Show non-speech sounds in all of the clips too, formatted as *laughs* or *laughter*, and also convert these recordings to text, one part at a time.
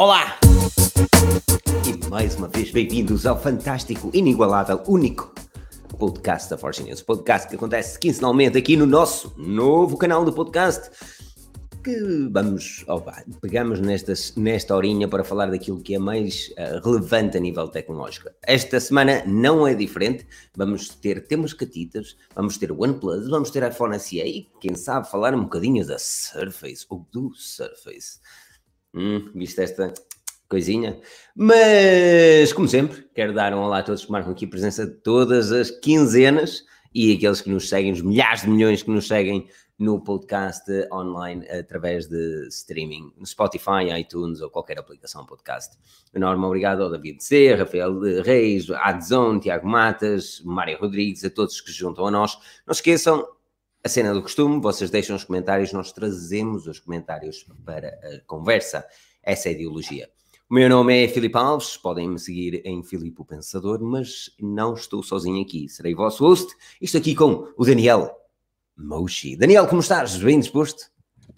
Olá! E mais uma vez bem-vindos ao fantástico, inigualável, único podcast da Forge News. Podcast que acontece quinzenalmente aqui no nosso novo canal do podcast. Que vamos, opa, pegamos nestas, nesta horinha para falar daquilo que é mais uh, relevante a nível tecnológico. Esta semana não é diferente. Vamos ter temos catitas, vamos ter OnePlus, vamos ter iPhone SE e quem sabe falar um bocadinho da Surface ou do Surface. Hum, viste esta coisinha? Mas, como sempre, quero dar um olá a todos que marcam aqui presença de todas as quinzenas e aqueles que nos seguem, os milhares de milhões que nos seguem no podcast online através de streaming, no Spotify, iTunes ou qualquer aplicação podcast. Enorme obrigado ao David C, Rafael Reis, Adzone, Tiago Matas, Mário Rodrigues, a todos que se juntam a nós. Não esqueçam, a cena do costume, vocês deixam os comentários, nós trazemos os comentários para a conversa. Essa é a ideologia. O meu nome é Filipe Alves, podem me seguir em Filipe o Pensador, mas não estou sozinho aqui, serei vosso host. Estou aqui com o Daniel Moshi. Daniel, como estás? Bem disposto?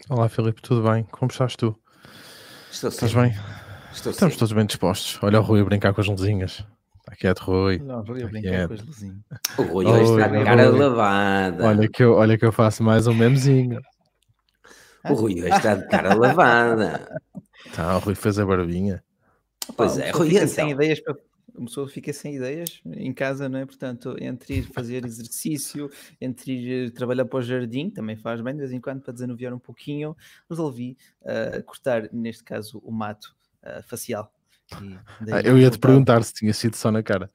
Olá Filipe, tudo bem? Como estás tu? Estou Estás bem? Estou Estamos sim. todos bem dispostos. Olha o Rui a brincar com as luzinhas. Está quieto, Rui. Não, vou eu Tá brincar quieto. com as luzinhas. O Rui hoje está de cara oi. lavada. Olha que, eu, olha que eu faço mais um memezinho. O Rui hoje está de cara lavada. Tá, o Rui fez a barbinha. Pois Pá, é, Rui, então. sem ideias para uma pessoa fica sem ideias em casa, não é? Portanto, entre ir fazer *laughs* exercício, entre ir eh, trabalhar para o jardim, também faz bem de vez em quando para desanuviar um pouquinho, resolvi ah, cortar, neste caso, o mato ah, facial. E daí Ah, eu ia te perguntar se tinha sido só na cara.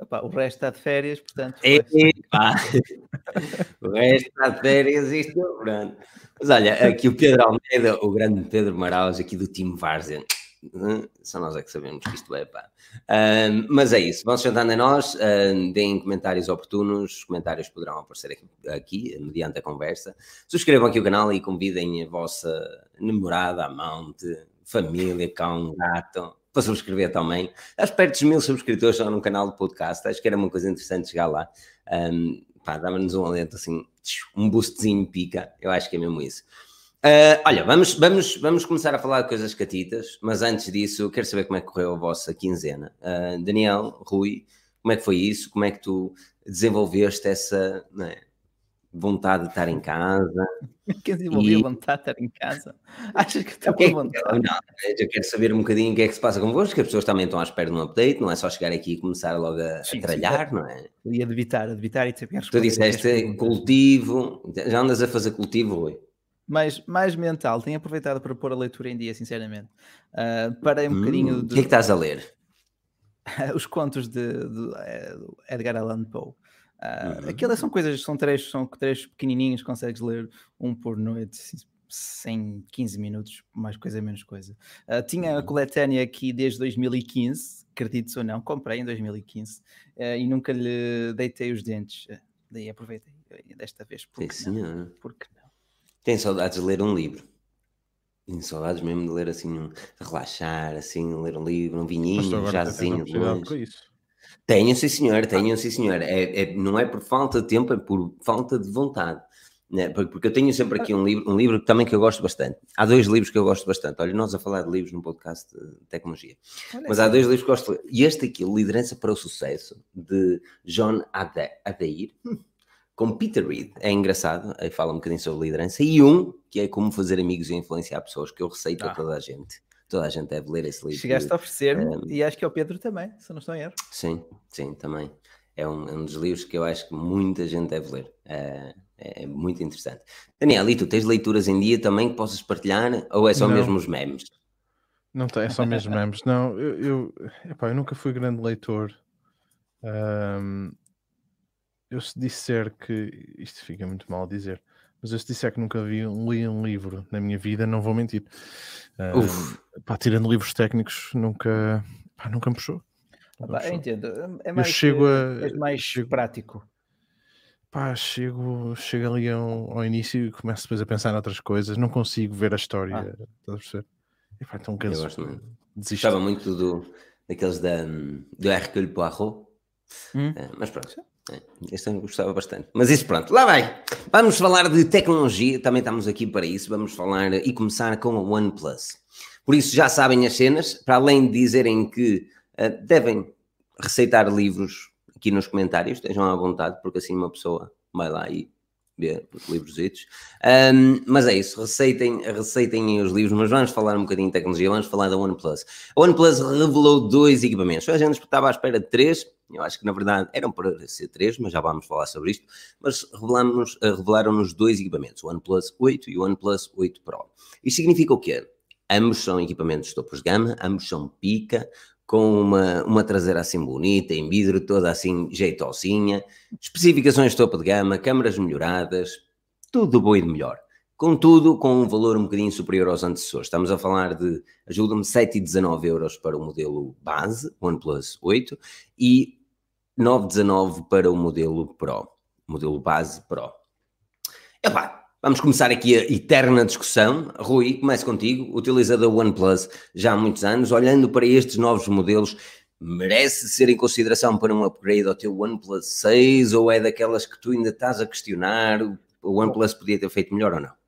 Epá, o resto está de férias, portanto. É, vai- Epá. *laughs* o resto está de férias, isto pronto. Mas olha, aqui o Pedro Almeida, o grande Pedro Maraus, aqui do time Várzea. Hum, Só nós é que sabemos que isto é, pá. Ahm, mas é isso, vão sentando a nós, ahm, deem comentários oportunos, os comentários poderão aparecer aqui, aqui, mediante a conversa. Subscrevam aqui o canal e convidem a vossa namorada, amante, família, cão, gato, para subscrever também. Acho perto dos mil subscritores só no canal do podcast, acho que era uma coisa interessante chegar lá. Um, dava-nos um alento assim, um boostzinho pica, eu acho que é mesmo isso. Uh, olha, vamos, vamos, vamos começar a falar de coisas catitas, mas antes disso, quero saber como é que correu a vossa quinzena. Uh, Daniel, Rui, como é que foi isso? Como é que tu desenvolveste essa é, vontade de estar em casa? *laughs* Quem desenvolveu E- a vontade de estar em casa? *laughs* Achas que O que é com vontade? não, eu quero saber um bocadinho o que é que se passa convosco, que as pessoas também estão à espera de um update, não é só chegar aqui e começar logo a, a Sim, sim, tralhar, não é? E a debitar, a debitar e saber Tu a disseste cultivo, já andas a fazer cultivo, Rui? mais, mais mental. Tenho aproveitado para pôr a leitura em dia, sinceramente. Ah, parei um bocadinho Hum, O de, que é que estás a ler? *laughs* os contos de, de, eh, Edgar Allan Poe. Ah, Uhum. Aquelas são coisas, são trechos, são trechos pequenininhos, consegues ler um por noite, sem 15 minutos, mais coisa, menos coisa. Ah, tinha a Uhum. coletânea aqui desde 2015, acredites ou não, comprei em 2015 eh, e nunca lhe deitei os dentes. Eh, Daí aproveitei eh, desta vez. Sim, Porque não? senhor. Porque não? Tenho saudades de ler um livro. Tenho saudades mesmo de ler assim, um- relaxar, assim, ler um livro, um vinhinho, um jazinho para isso. Tenho, sim senhor, tenho, sim senhor. É, é- não é por falta de tempo, é por falta de vontade. né? Por- Porque eu tenho sempre aqui um livro, um livro também que eu gosto bastante. Há dois livros que eu gosto bastante. Olha, nós a falar de livros no podcast de tecnologia. Olha Mas há dois livros que eu gosto. E este aqui, Liderança para o Sucesso, de John Ade- Adair, com Peter Reed. É engraçado, aí fala um bocadinho sobre liderança. E um, que é como fazer amigos e influenciar pessoas, que eu receito a Ah. toda a gente. Toda a gente deve ler esse livro. Chegaste a oferecer-me e acho que é o Pedro também, se não estou em erro. Sim, sim, também. É um, é um dos livros que eu acho que muita gente deve ler. É, é muito interessante. Daniel, e tu tens leituras em dia também que possas partilhar? Ou é só Não. mesmo os memes? Não tem, é só mesmo memes. Não, eu, eu, epá, eu nunca fui grande leitor. Ahm, eu se disser que isto fica muito mal a dizer, mas eu se disser que nunca vi li um livro na minha vida, não vou mentir. Uf. pá, tirando livros técnicos, nunca, pá, nunca me puxou. Ah, Nunca pá, eu puxou. entendo. É mais, chego eh, a- mais chego- prático. Pá, chego, chego ali ao, ao início e começo depois a pensar noutras coisas, não consigo ver a história, Ah. estás a perceber? E pá, então Eu canso, gosto muito. desisto. Gostava muito do, daqueles da, do Hercule Poirot. Hum. É, mas pronto, este eu gostava bastante. Mas isso pronto, lá vai. Vamos falar de tecnologia, também estamos aqui para isso. Vamos falar e começar com a OnePlus. Por isso já sabem as cenas, para além de dizerem que uh, devem receitar livros aqui nos comentários, estejam à vontade, porque assim uma pessoa vai lá e vê os livros. Um, mas é isso, receitem, receitem os livros, mas vamos falar um bocadinho de tecnologia, vamos falar da OnePlus. A OnePlus revelou dois equipamentos, a gente estava à espera de três, eu acho que na verdade eram para ser três, mas já vamos falar sobre isto, mas revelamos, revelaram-nos dois equipamentos, o OnePlus 8 e o OnePlus 8 Pro. Isto significa o quê? Ambos são equipamentos topos de gama, ambos são pica, com uma, uma traseira assim bonita, em vidro, toda assim jeitosinha, especificações topo de gama, câmaras melhoradas, tudo bom e de melhor. Contudo, com um valor um bocadinho superior aos antecessores. Estamos a falar de, ajuda-me, 7,19 euros para o modelo base, OnePlus 8, e 9,19 para o modelo Pro, modelo base Pro. Epá, Vamos começar aqui a eterna discussão. Rui, comece contigo, utilizador OnePlus já há muitos anos, olhando para estes novos modelos, merece ser em consideração para um upgrade ao teu OnePlus 6 ou é daquelas que tu ainda estás a questionar? O OnePlus podia ter feito melhor ou não?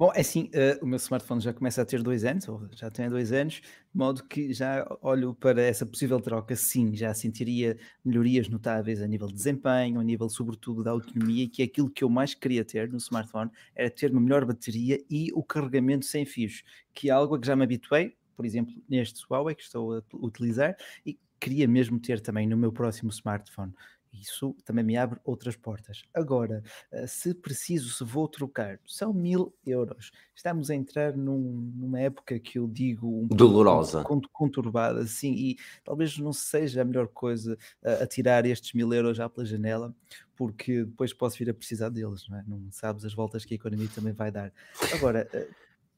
Bom, é assim, uh, o meu smartphone já começa a ter dois anos, ou já tem dois anos, de modo que já olho para essa possível troca, sim, já sentiria melhorias notáveis a nível de desempenho, a nível sobretudo da autonomia, que é aquilo que eu mais queria ter no smartphone, era ter uma melhor bateria e o carregamento sem fios, que é algo a que já me habituei, por exemplo, neste Huawei que estou a utilizar, e queria mesmo ter também no meu próximo smartphone. Isso também me abre outras portas. Agora, eh, se preciso, se vou trocar, são mil euros. Estamos a entrar num, numa época que eu digo um dolorosa, conturbada, sim, e talvez não seja a melhor coisa a, a tirar estes mil euros já pela janela, porque depois posso vir a precisar deles, não é? Não sabes as voltas que a economia também vai dar. Agora, eh,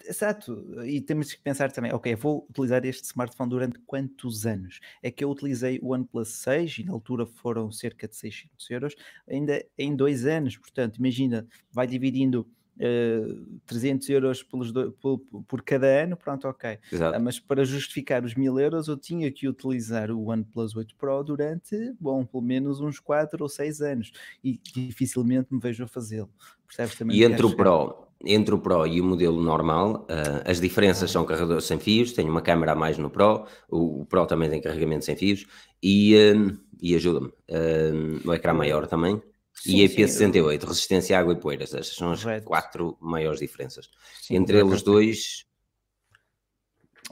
Exato, e temos que pensar também, ok, vou utilizar este smartphone durante quantos anos? É que eu utilizei o OnePlus 6 e na altura foram cerca de 600 euros, ainda em dois anos, portanto, imagina, vai dividindo uh, 300 euros pelos do, por, por, cada ano, pronto, ok. Uh, mas para justificar os 1000 euros eu tinha que utilizar o OnePlus 8 Pro durante, bom, pelo menos uns 4 ou 6 anos e dificilmente me vejo a fazê-lo. Percebes também? E entre o Pro entre o Pro e o modelo normal, uh, as diferenças são carregadores sem fios, tem uma câmera a mais no Pro, o, o Pro também tem carregamento sem fios e, uh, e ajuda-me, uh, o ecrã maior também. Sim, e IP68, resistência à água e poeiras, estas são as Correto. quatro maiores diferenças. Sim, entre eles dois,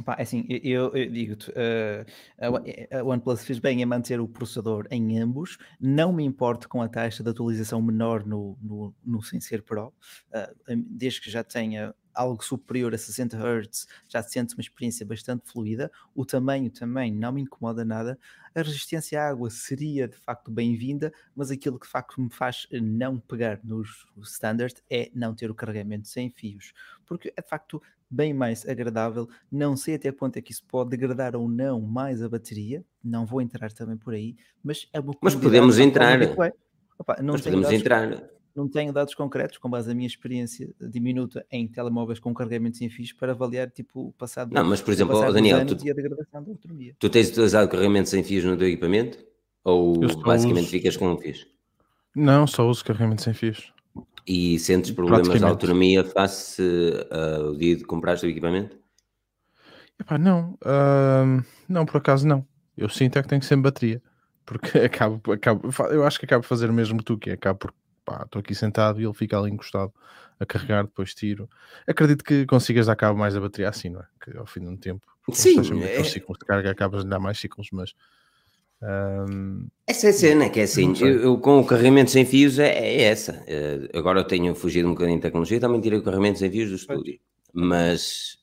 Pá, é assim, eu, eu digo-te, uh, a OnePlus fez bem em manter o processador em ambos, não me importo com a taxa de atualização menor no, no, no sem ser Pro, uh, desde que já tenha algo superior a 60 Hz, já se sente uma experiência bastante fluida. O tamanho também não me incomoda nada. A resistência à água seria de facto bem-vinda, mas aquilo que de facto me faz não pegar nos standard é não ter o carregamento sem fios, porque é de facto bem mais agradável. Não sei até quanto é que isso pode degradar ou não mais a bateria, não vou entrar também por aí, mas é uma Mas podemos entrar. Opa, não mas podemos entrar não tenho dados concretos, com base na minha experiência diminuta em telemóveis com carregamento sem fios, para avaliar tipo, o passado. Não, mas por exemplo, oh, Daniel, tu, a degradação da autonomia. tu tens utilizado carregamento sem fios no teu equipamento? Ou basicamente uso... ficas com um fios? Não, só uso carregamento sem fios. E sentes problemas de autonomia face ao uh, dia de comprar o equipamento? Epá, não, uh, não, por acaso não. Eu sinto é que tenho sempre bateria, porque *laughs* acabo, acabo, eu acho que acabo de fazer o mesmo tu, que é, acabo por estou aqui sentado e ele fica ali encostado a carregar, depois tiro. Acredito que consigas dar cabo mais a bateria assim, não é? Que ao fim de um tempo, sim, é... ciclos de carga, acabas de dar mais ciclos, mas. Um... Essa é a cena, que é assim, eu, eu, com o carregamento sem fios é, é essa. Uh, agora eu tenho fugido um bocadinho de tecnologia, também tirei o carregamento sem fios do estúdio, mas,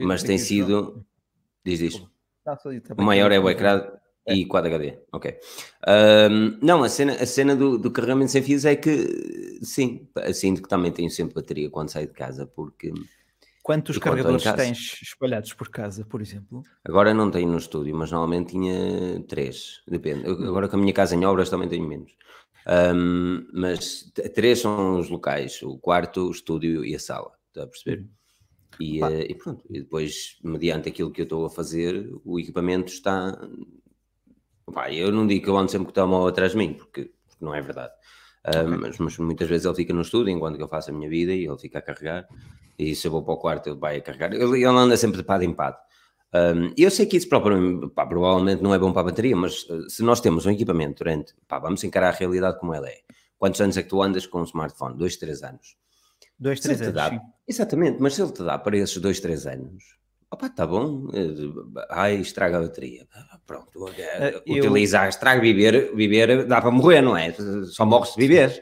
mas tem sido. Diz isso. O maior é o ecrã. E Quad HD, ok. Um, não, a cena, a cena do, do, carregamento sem fios é que, sim, assim que também tenho sempre bateria quando saio de casa, porque... Quantos carregadores tens espalhados por casa, por exemplo? Agora não tenho no estúdio, mas normalmente tinha três, depende. Agora com a minha casa em obras também tenho menos. Um, mas três são os locais, o quarto, o estúdio e a sala, está a perceber? Hum. E, uh, e, pronto, e depois, mediante aquilo que eu estou a fazer, o equipamento está Pá, eu não digo que eu ando sempre com o telemóvel atrás de mim, porque, porque não é verdade. Okay. mas, mas, muitas vezes ele fica no estúdio enquanto eu faço a minha vida e ele fica a carregar. E se eu vou para o quarto, ele vai a carregar. Ele, ele anda sempre de pado em pado. Um, eu sei que isso pá, provavelmente não é bom para a bateria, mas uh, se nós temos um equipamento durante, pá, vamos encarar a realidade como ela é. Quantos anos é que tu andas com um smartphone? Dois, três anos. Dois, três anos. Dá, exatamente, mas se ele te dá para esses dois, três anos, opá, está bom, eh, ai, estraga a bateria. Pronto, uh, utilizar, eu... estraga, viver, viver dá para morrer, não é? Só morre se viveres.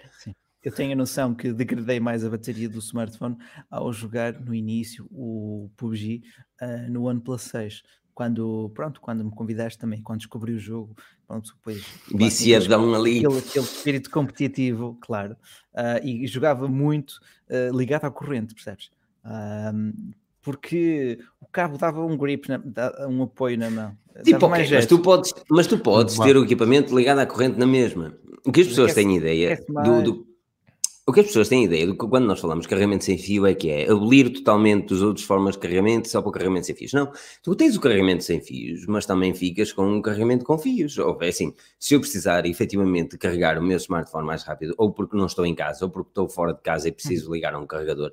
Eu tenho a noção que degradei mais a bateria do smartphone ao jogar no início o PUBG uh, no OnePlus 6. Quando, pronto, quando me convidaste também, quando descobri o jogo, pronto, depois... Viciadão ali. Aquele, aquele espírito competitivo, claro. Uh, e jogava muito uh, ligado à corrente, percebes? Porque o cabo dava um grip, na, um apoio na mão. Tipo, okay, mas, tu podes, mas tu podes ter o equipamento ligado à corrente na mesma. O que as pessoas têm ideia do, do, o que as pessoas têm ideia do que quando nós falamos de carregamento sem fio é que é abolir totalmente as outras formas de carregamento só para o carregamento sem fios. Não, tu tens o carregamento sem fios, mas também ficas com um carregamento com fios. Ou é assim, se eu precisar efetivamente carregar o meu smartphone mais rápido, ou porque não estou em casa, ou porque estou fora de casa e preciso ligar a um carregador,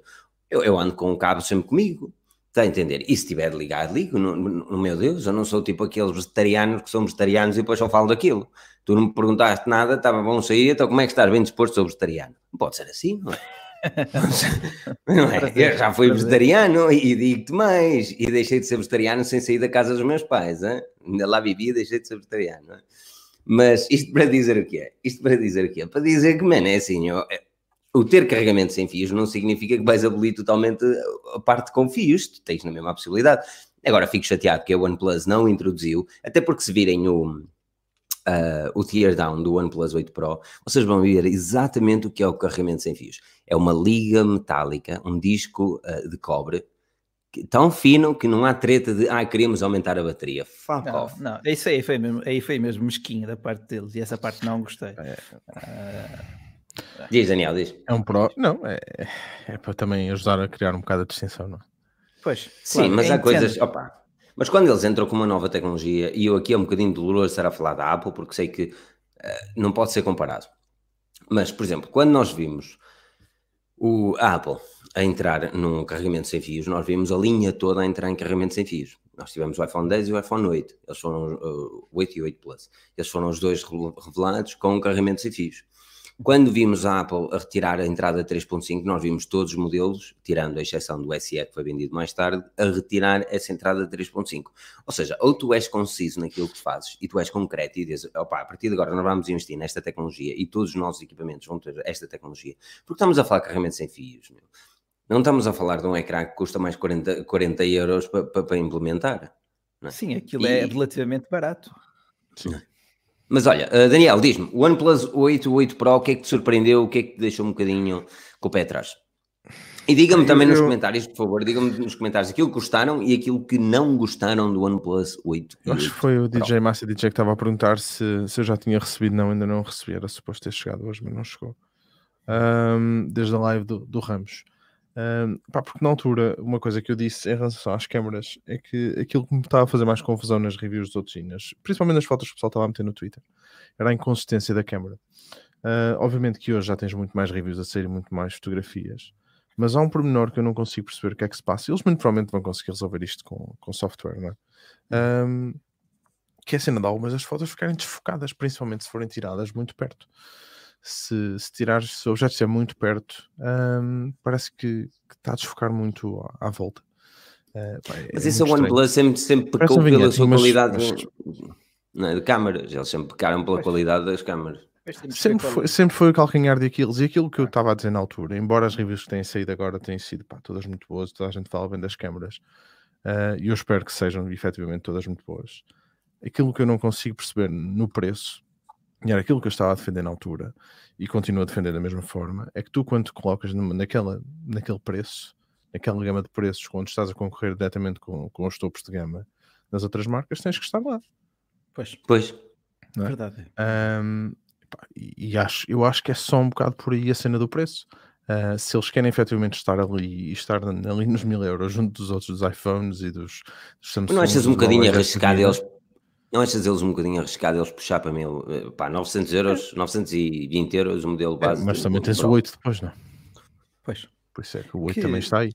eu, eu ando com o cabo sempre comigo. Está a entender? E se estiver ligado, ligo. No, no, meu Deus, eu não sou tipo aqueles vegetarianos que são vegetarianos e depois só falo daquilo. Tu não me perguntaste nada, estava bom sair, então como é que estás bem disposto, sou vegetariano? Não pode ser assim, não é? *laughs* não é? Eu já fui vegetariano e digo-te mais, e deixei de ser vegetariano sem sair da casa dos meus pais, hein? ainda lá vivia e deixei de ser vegetariano. É? Mas isto para dizer o que é? Isto para dizer o que é? Para dizer que, mano, é assim, eu, o ter carregamento sem fios não significa que vais abolir totalmente a parte com fios, tu tens na mesma possibilidade. Agora fico chateado que a OnePlus não introduziu, até porque se virem o, uh, o teardown do OnePlus 8 Pro, vocês vão ver exatamente o que é o carregamento sem fios. É uma liga metálica, um disco uh, de cobre, tão fino que não há treta de ah, queríamos aumentar a bateria. Fuck não, off. Não, isso aí foi mesmo, aí foi mesmo mesquinha da parte deles e essa parte não gostei. É. Uh, Diz, Daniel, diz. É um pro. Não, é, é para também ajudar a criar um bocado a distinção, não é? Pois. Sim, claro, mas há coisas. Opa, mas quando eles entram com uma nova tecnologia, e eu aqui é um bocadinho doloroso estar a falar da Apple, porque sei que uh, não pode ser comparado. Mas, por exemplo, quando nós vimos o, a Apple a entrar num carregamento sem fios, nós vimos a linha toda a entrar em carregamento sem fios. Nós tivemos o iPhone 10 e o iPhone 8. Eles foram uh, 8 e 8 Plus. Eles foram os dois revelados com um carregamento sem fios. Quando vimos a Apple a retirar a entrada 3.5, nós vimos todos os modelos, tirando a exceção do SE que foi vendido mais tarde, a retirar essa entrada 3.5. Ou seja, ou tu és conciso naquilo que fazes e tu és concreto e dizes, opa, a partir de agora nós vamos investir nesta tecnologia e todos os nossos equipamentos vão ter esta tecnologia, porque estamos a falar de carregamento sem fios, meu. Não estamos a falar de um ecrã que custa mais 40, 40 euros para, para, para implementar. É? Sim, aquilo e... é relativamente barato. Sim. Mas olha, uh, Daniel, diz-me, o OnePlus 8, 8 Pro, o que é que te surpreendeu, o que é que te deixou um bocadinho com o pé atrás? E diga-me também eu... nos comentários, por favor, diga-me nos comentários aquilo que gostaram e aquilo que não gostaram do OnePlus 8. Eu acho que foi o DJ Massa DJ que estava a perguntar se, se eu já tinha recebido, não, ainda não recebi, era suposto ter chegado hoje, mas não chegou. Um, desde a live do, do Ramos. Um, pá, porque na altura, uma coisa que eu disse em relação às câmaras é que aquilo que me estava a fazer mais confusão nas reviews dos outros, nas, principalmente nas fotos que o pessoal estava a meter no Twitter, era a inconsistência da câmera. Uh, obviamente que hoje já tens muito mais reviews a sair, muito mais fotografias, mas há um pormenor que eu não consigo perceber o que é que se passa. Eles muito provavelmente vão conseguir resolver isto com, com software, não é? Um, que é a cena de algumas das fotos ficarem desfocadas, principalmente se forem tiradas muito perto se, se tirares, se o objeto estiver muito perto, um, parece que, que, está a desfocar muito à, à volta. Uh, pá, é mas isso a OnePlus sempre, sempre pecou pela vinheta, sua mas, qualidade mas... de, não, é, de câmaras, eles sempre pecaram pela qualidade das câmaras. Sempre foi, sempre foi o calcanhar de Aquiles e aquilo que eu estava a dizer na altura, embora as reviews que têm saído agora tenham sido pá, todas muito boas, toda a gente fala bem das câmaras uh, e eu espero que sejam efetivamente todas muito boas. Aquilo que eu não consigo perceber no preço e era aquilo que eu estava a defender na altura e continuo a defender da mesma forma, é que tu quando te colocas naquela, naquele preço, naquela gama de preços, quando estás a concorrer diretamente com, com os topos de gama das outras marcas, tens que estar lá. Pois. Pois. É? Verdade. Um, e, e acho, eu acho que é só um bocado por aí a cena do preço. Uh, se eles querem efetivamente estar ali e estar ali nos mil euros junto dos outros dos iPhones e dos, dos Samsung. Não achas um bocadinho arriscado eles não achas eles um bocadinho arriscado eles puxar para mil, eh, pá, 900 euros, 920 euros o modelo é, base? É, mas também tens o 8 depois, não? Pois. Por isso é que o 8 que... também está aí.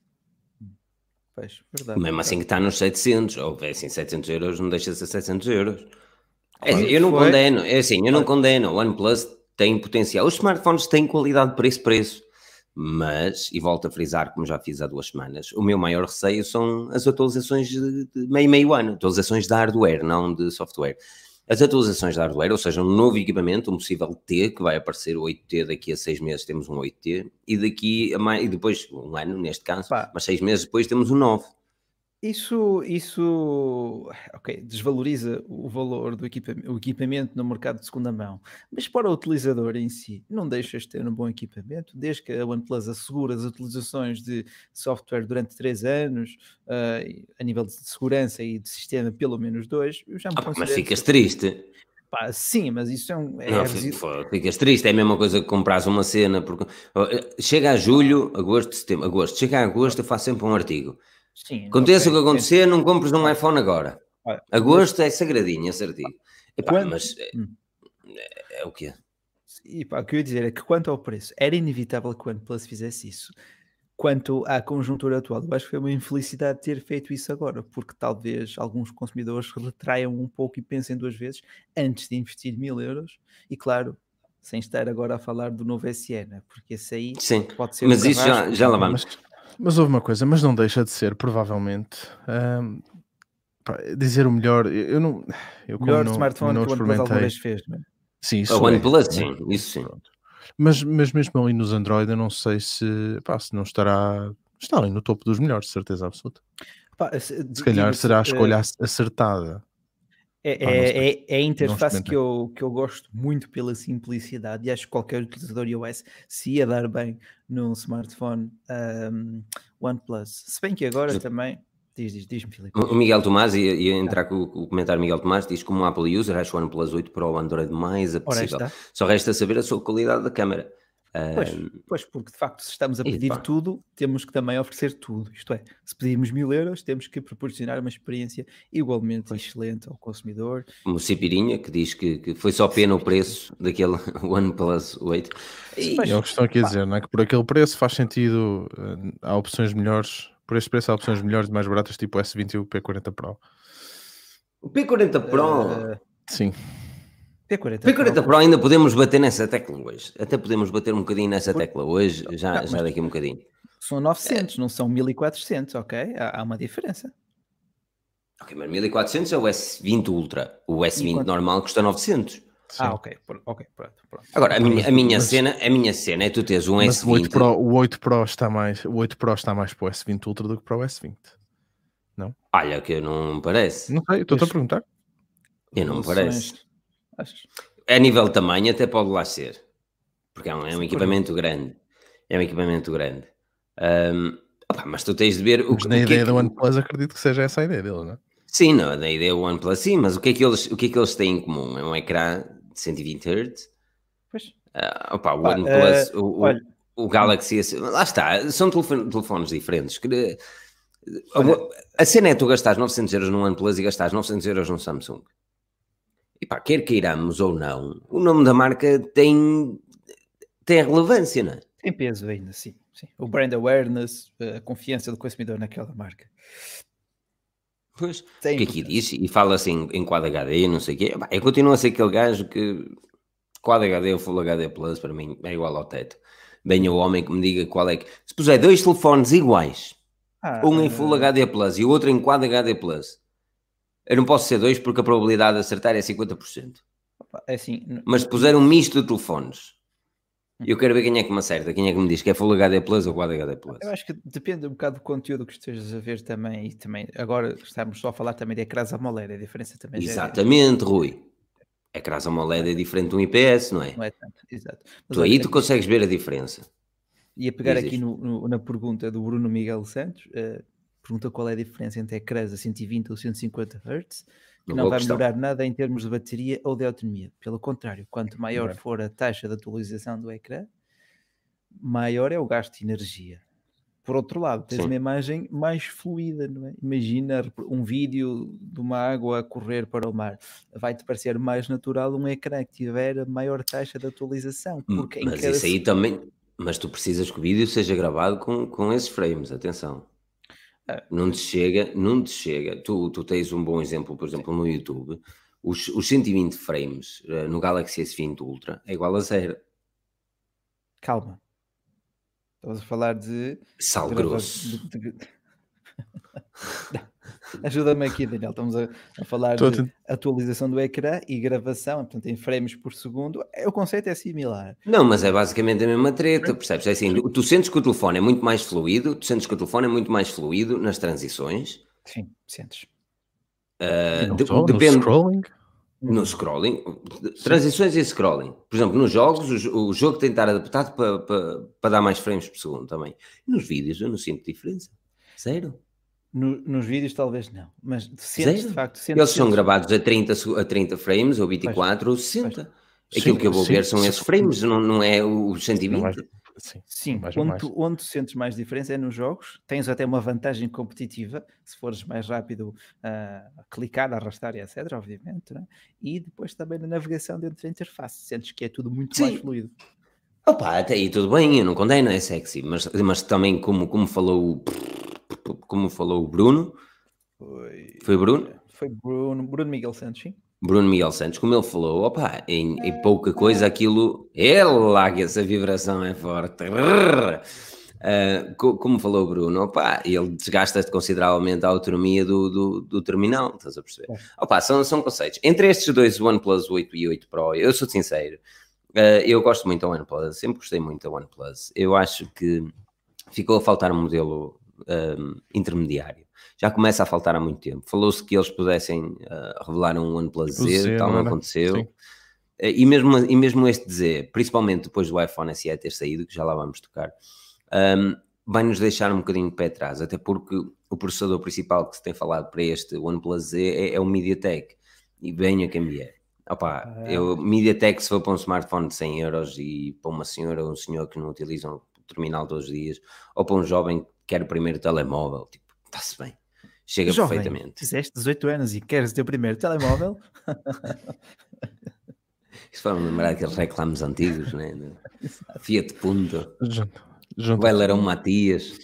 Pois, verdade. Mesmo assim que está nos 700, ou é assim, 700 euros não deixa de ser 700 euros. É assim, eu não foi- condeno, é assim, eu não condeno. O OnePlus tem potencial. Os smartphones têm qualidade preço-preço. Mas, e volto a frisar, como já fiz há duas semanas, o meu maior receio são as atualizações de de meio, meio ano, atualizações de hardware, não de software. As atualizações de hardware, ou seja, um novo equipamento, um possível T, que vai aparecer o 8T, daqui a seis meses temos um 8T, e daqui a mais, e depois, um ano neste caso, Pá. mas seis meses depois temos um 9. Isso, isso, ok, desvaloriza o valor do equipamento, equipamento no mercado de segunda mão, mas para o utilizador em si, não deixas de ter um bom equipamento, desde que a OnePlus assegura as utilizações de software durante três anos, e a nível de segurança e de sistema pelo menos dois, eu já me Ah, mas ficas triste. Pá, sim, mas isso é um... é Não, ficas triste, é a mesma coisa que compras uma cena. Porque, eh, chega a julho, agosto, setembro, agosto, chega a agosto, eu faço sempre um artigo. Sim, Aconteça ok, o que acontecer, não compres um iPhone agora. olha, Agosto é sagradinho esse artigo. Epá, Quando- mas é, Hum. é o quê? E pá, o que eu ia dizer é que quanto ao preço, era inevitável que o OnePlus fizesse isso. Quanto à conjuntura atual, eu acho que foi uma infelicidade ter feito isso agora, porque talvez alguns consumidores retraiam um pouco e pensem duas vezes antes de investir mil euros. E claro, sem estar agora a falar do novo SE, né? porque esse aí Sim, pode ser. um mas isso já, já lá vamos. Mas, mas houve uma coisa, mas não deixa de ser, provavelmente, ahm, pá, dizer o melhor. Eu não. Eu como melhor não, smartphone não que o OnePlus alguma experimentei. vez fez. Não é? Sim, isso A é, OnePlus, né? sim, isso sim. Mas, mas mesmo ali nos Android, eu não sei se, pá, se não estará. Está ali no topo dos melhores, de certeza absoluta. Pá, se, Se calhar será a escolha ac- acertada. É, é, é- é a interface que eu, que eu gosto muito pela simplicidade e acho que qualquer utilizador iOS se ia dar bem num smartphone um, OnePlus. Se bem que agora Mas- também. Diz, diz, diz-me, Filipe. O Miguel Tomás, ia, ia entrar com o, com o comentário Miguel Tomás, diz como Apple User, acho o OnePlus 8 Pro o Android mais apetecível. Só resta saber a sua qualidade da câmera. Pois, pois, porque de facto, se estamos a pedir tudo, temos que também oferecer tudo. Isto é, se pedirmos mil euros, temos que proporcionar uma experiência igualmente excelente ao consumidor. como o Cipirinha, que diz que, que foi só pena o preço daquele *laughs* OnePlus 8. E, Mas- É o que estão aqui a dizer, não é? Que por aquele preço faz sentido. eh, Há opções melhores. Por este preço há opções melhores e mais baratas, tipo o S20 e o P40 Pro. o P40 Pro, Uh, Sim. P40, P40 Pro ainda podemos bater nessa tecla hoje. Até podemos bater um bocadinho nessa tecla hoje, já, Não, já daqui a um bocadinho. são 900, não são 1400, ok? Há, há uma diferença. Ok, mas 1400 é o S20 Ultra. O S20 quanto- normal custa 900. sim. Ah, ok, ok, pronto, pronto. Agora, a minha, a minha Mas- cena, a minha cena é tu teres um Mas o 8, S20. Pro, o 8 Pro está mais, o 8 Pro está mais para o S20 Ultra do que para o S20. Olha, que não me parece. Não sei, estou-te a perguntar. Eu não me parece. Achas? A nível de tamanho até pode lá ser. Porque é um, é um equipamento grande. É um equipamento grande. Ahm, opá, mas tu tens de ver o, Mas que- na o que é ideia que- do OnePlus acredito que seja essa a ideia deles, não é? Sim, não, na ideia do OnePlus sim, mas o que, é que eles, o que é que eles têm em comum? É um ecrã de 120 Hz. Pois. Ah, opá, o Pá, OnePlus, eh, o, o- olha- o Galaxy, lá está, são telefone- telefones diferentes. que- a cena é tu gastares 900 euros no OnePlus e gastares 900 euros no Samsung. E pá, quer queiramos ou não, o nome da marca tem, tem relevância, não é? Tem peso ainda, sim, sim. O brand awareness, a confiança do consumidor naquela marca. Pois, Tem o que aqui importância. diz, e fala assim em Quad HD, não sei o quê. Eu continuo a ser aquele gajo que Quad HD ou Full HD Plus para mim é igual ao teto. Venha o homem que me diga qual é que. Se puser dois telefones iguais, Ah, um em Full HD Plus e o outro em Quad HD Plus, eu não posso ser dois porque a probabilidade de acertar é 50%. opa, É assim, Mas se puser um misto de telefones, eu quero ver quem é que me acerta, quem é que me diz que é Full HD Plus ou Quad HD Plus. eu acho que depende um bocado do conteúdo que estejas a ver também. E também agora estamos só a falar também de ecrãs AMOLED, a diferença também é- Exatamente, Rui. Ecrãs AMOLED é diferente de um IPS, não é? não é tanto. Exato. Mas Tu aí tu consegues ver a diferença. Ia pegar Diz aqui no- no- na pergunta do Bruno Miguel Santos. eh, pergunta qual é a diferença entre ecrãs a 120 ou 150 Hz. Que não boa vai questão. melhorar nada em termos de bateria ou de autonomia. Pelo contrário, quanto maior for a taxa de atualização do ecrã, maior é o gasto de energia. Por outro lado, tens Sim. uma imagem mais fluida, não é? Imagina um vídeo de uma água a correr para o mar. Vai-te parecer mais natural um ecrã que tiver a maior taxa de atualização. Porque Mas cada isso aí também. Mas tu precisas que o vídeo seja gravado com, com esses frames, atenção. Não te chega, não te chega. Tu, tu tens um bom exemplo, por exemplo, no YouTube. Os, os 120 frames uh, no Galaxy S20 Ultra é igual a zero. Calma. Estamos a falar de. Sal grosso. De... *laughs* *laughs* Ajuda-me aqui, Daniel. Estamos a, a falar Estou de a... atualização do ecrã e gravação, portanto, em frames por segundo. É, o conceito é similar. Não, mas é basicamente a mesma treta, percebes? É assim, tu sentes que o telefone é muito mais fluido, tu sentes que o telefone é muito mais fluido nas transições. Sim, sentes. Uh, de, depende. No scrolling? No scrolling, transições e scrolling. Por exemplo, nos jogos, o, o jogo tem de estar adaptado para, para, para dar mais frames por segundo também. nos vídeos eu não sinto diferença. Zero. No, nos vídeos talvez não, mas sentes, de facto. Sentes, Eles são gravados a 30, a 30 frames, ou 24, ou 60. Aquilo sim, que eu vou sim, ver são sim, esses frames, não, não é o 120. Sim, sim onde, tu, onde tu sentes mais diferença é nos jogos. Tens até uma vantagem competitiva, se fores mais rápido uh, a clicar, a arrastar e etc, obviamente. Né? E depois também na navegação dentro da interface. Sentes que é tudo muito mais fluido. Opa, até aí tudo bem, eu não condeno, é sexy, mas, mas também como, como falou como falou o Bruno. Foi, foi Bruno? Foi Bruno, Bruno Miguel Santos, sim. Bruno Miguel Santos, como ele falou, opa, em, em pouca coisa aquilo, é lá que essa vibração é forte. Uh, como falou o Bruno, opa, ele desgasta consideravelmente a autonomia do, do, do terminal, estás a perceber? É. Opa, são, são conceitos. Entre estes dois, o OnePlus 8 e 8 Pro, eu sou sincero, uh, eu gosto muito da OnePlus, sempre gostei muito da OnePlus. Eu acho que ficou a faltar um modelo um, intermediário. Já começa a faltar há muito tempo. Falou-se que eles pudessem uh, revelar um OnePlus Z, Z tal não, aconteceu. Sim. Uh, e, mesmo, e mesmo este Z, principalmente depois do iPhone SE ter saído, que já lá vamos tocar, um, vai nos deixar um bocadinho de pé atrás, até porque o processador principal que se tem falado para este OnePlus Z é, é o MediaTek, e bem a quem é. Opa, ah, eu, MediaTek, se for para um smartphone de 100 euros e para uma senhora ou um senhor que não utilizam o terminal todos os dias, ou para um jovem quero o primeiro telemóvel, tipo, está-se bem, chega Jovem, perfeitamente. Fizeste 18 anos e queres o teu primeiro telemóvel? *laughs* Isso foi-me lembrar aqueles reclames antigos, né? *laughs* Fiat Punto, Bailarão Matias.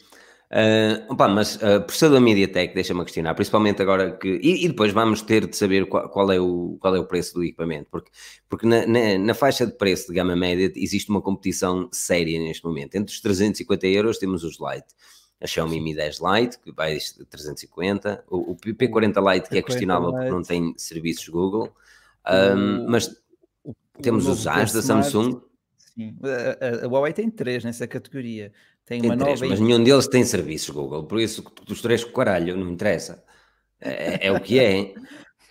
Uh, opa, mas uh, processador MediaTek deixa-me questionar, principalmente agora que. E, e, depois vamos ter de saber qual, qual, é, o, qual é o preço do equipamento, porque, porque na, na, na, faixa de preço de gama média existe uma competição séria neste momento. Entre os 350 euros temos os Lite a Xiaomi Mi 10 Lite, que vai de 350, o, o P40 Lite, que é questionável porque não tem serviços Google, um, mas o, temos os As da Samsung. Sim, a, a, a, Huawei tem três nessa categoria. Tem, tem uma três, nova. Mas nenhum deles tem serviços Google, por isso dos três caralho, não interessa. É, é o que é.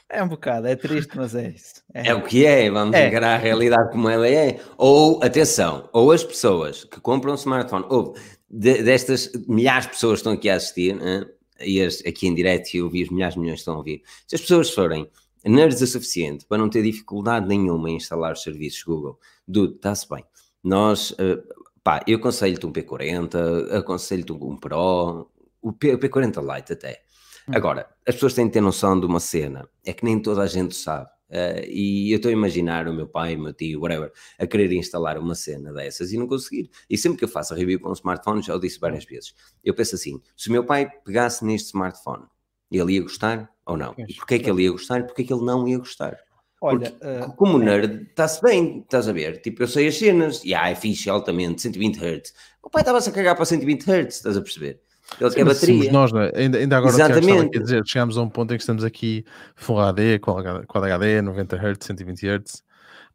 É um bocado, é triste, mas é isso. É, é o que é, vamos é. encarar a realidade como ela é. Ou, atenção, ou as pessoas que compram um smartphone, ou de, destas milhares de pessoas que estão aqui a assistir, né? e as, aqui em direto eu vi as milhares de milhões que estão a ouvir, se as pessoas forem nerds o suficiente para não ter dificuldade nenhuma em instalar os serviços Google, dude, está-se bem. Nós, uh, pá, eu aconselho-te um P40, aconselho-te um Pro, o, P, o P40 Lite até. Hum. Agora, as pessoas têm que ter noção de uma cena, é que nem toda a gente sabe. Uh, e eu estou a imaginar o meu pai, o meu tio, whatever, a querer instalar uma cena dessas e não conseguir. E sempre que eu faço a review com um smartphone, já o disse várias vezes, eu penso assim: se o meu pai pegasse neste smartphone, ele ia gostar ou não? E porquê é que ele ia gostar e porquê é que ele não ia gostar? Olha, Porque, uh, como nerd, está-se bem, estás a ver? Tipo, eu sei as cenas, e ah, é fixe altamente, 120 Hz. O pai estava-se a cagar para 120 Hz, estás a perceber? Ele quer bateria. nós, né? ainda, ainda agora Exatamente. Que dizer, chegamos a um ponto em que estamos aqui Full HD, Quad HD, 90 Hz, 120 Hz.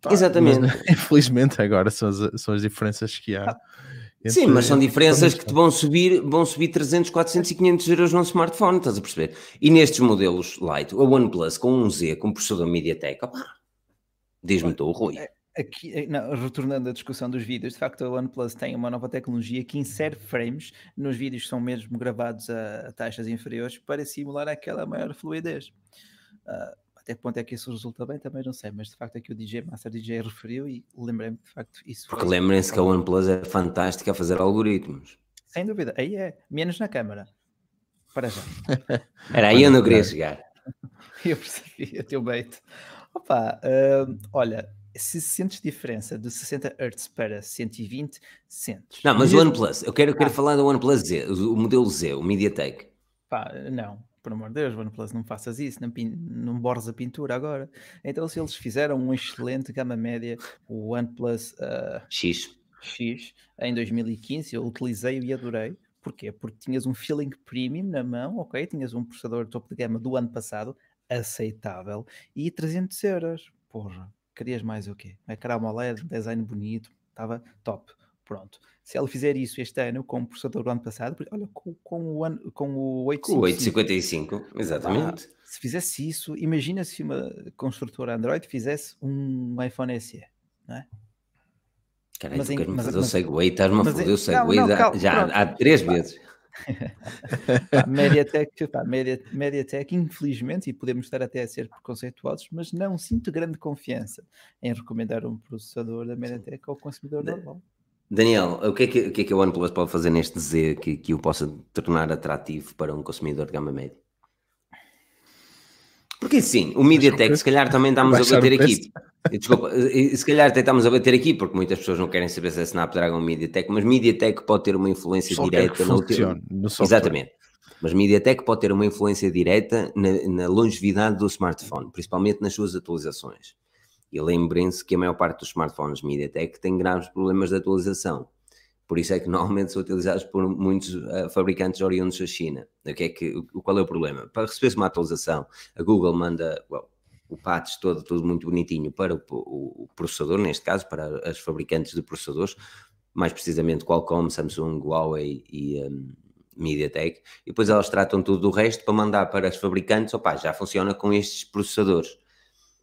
Pá, Exatamente. Mas, *laughs* infelizmente agora são as, são as diferenças que há. Entre, Sim, mas são diferenças que te vão subir, vão subir 300, 400 e 500 euros num smartphone, estás a perceber? E nestes modelos Lite, a OnePlus com um Z, com processador MediaTek, diz-me tu, Rui. É, Aqui, eh, não, retornando à discussão dos vídeos, de facto a OnePlus tem uma nova tecnologia que insere frames nos vídeos que são mesmo gravados a, a taxas inferiores para simular aquela maior fluidez. Uh, até que ponto é que isso resulta bem, também não sei, mas de facto é que o DJ Master DJ referiu e lembrei-me de facto isso. Porque lembrem-se que a OnePlus é fantástica a fazer algoritmos. Sem dúvida, aí é, menos na câmara. Para já. *laughs* Era aí onde eu queria chegar. *laughs* eu percebi, o teu bait. Opa, uh, olha, se sentes diferença de 60 Hz para 120, sentes. Não, mas o OnePlus, eu quero, eu quero ah. falar do OnePlus Z, o modelo Z, o MediaTek. Pá, não, por amor de Deus, OnePlus, não faças isso, não, não borres a pintura agora. Então, se eles fizeram um excelente gama média, o OnePlus uh, X. X em 2015, eu utilizei e adorei. Porquê? Porque tinhas um feeling premium na mão, ok? Tinhas um processador topo de gama do ano passado, aceitável, e 300 euros. Porra, querias mais o quê? Ecrã AMOLED, design bonito, estava top. Pronto. Se ela fizer isso este ano com o processador do ano passado, olha, com, com o, ano, com o 855. Com o 855, exatamente. Ah, se fizesse isso, imagina se uma construtora Android fizesse um iPhone SE, não é? Caralho, mas, queres-me fazer o Segway, estás-me a foder o Segway não, não, calma, já há três vezes. Pá, Mediatek, pá, Media, Mediatek, infelizmente, e podemos estar até a ser preconceituosos, mas não sinto grande confiança em recomendar um processador da Mediatek ao consumidor normal. Daniel, o que, é que, o que é que a OnePlus pode fazer neste Z que, que o possa tornar atrativo para um consumidor de gama média? Porque sim, o MediaTek, se calhar também estamos a bater aqui. Desculpa, se calhar até estamos a bater aqui, porque muitas pessoas não querem saber se é Snapdragon ou MediaTek, mas MediaTek pode ter uma influência Só direta no, no Exatamente. Mas MediaTek pode ter uma influência direta na, na longevidade do smartphone, principalmente nas suas atualizações. E lembrem-se que a maior parte dos smartphones MediaTek tem graves problemas de atualização. Por isso é que normalmente são utilizados por muitos uh, fabricantes oriundos da China. O que é que, o, qual é o problema? Para receber uma atualização, a Google manda well, o patch todo, tudo muito bonitinho para o, o, processador, neste caso, para as fabricantes de processadores, mais precisamente Qualcomm, Samsung, Huawei e um, MediaTek, e depois elas tratam tudo do resto para mandar para as fabricantes, opá, já funciona com estes processadores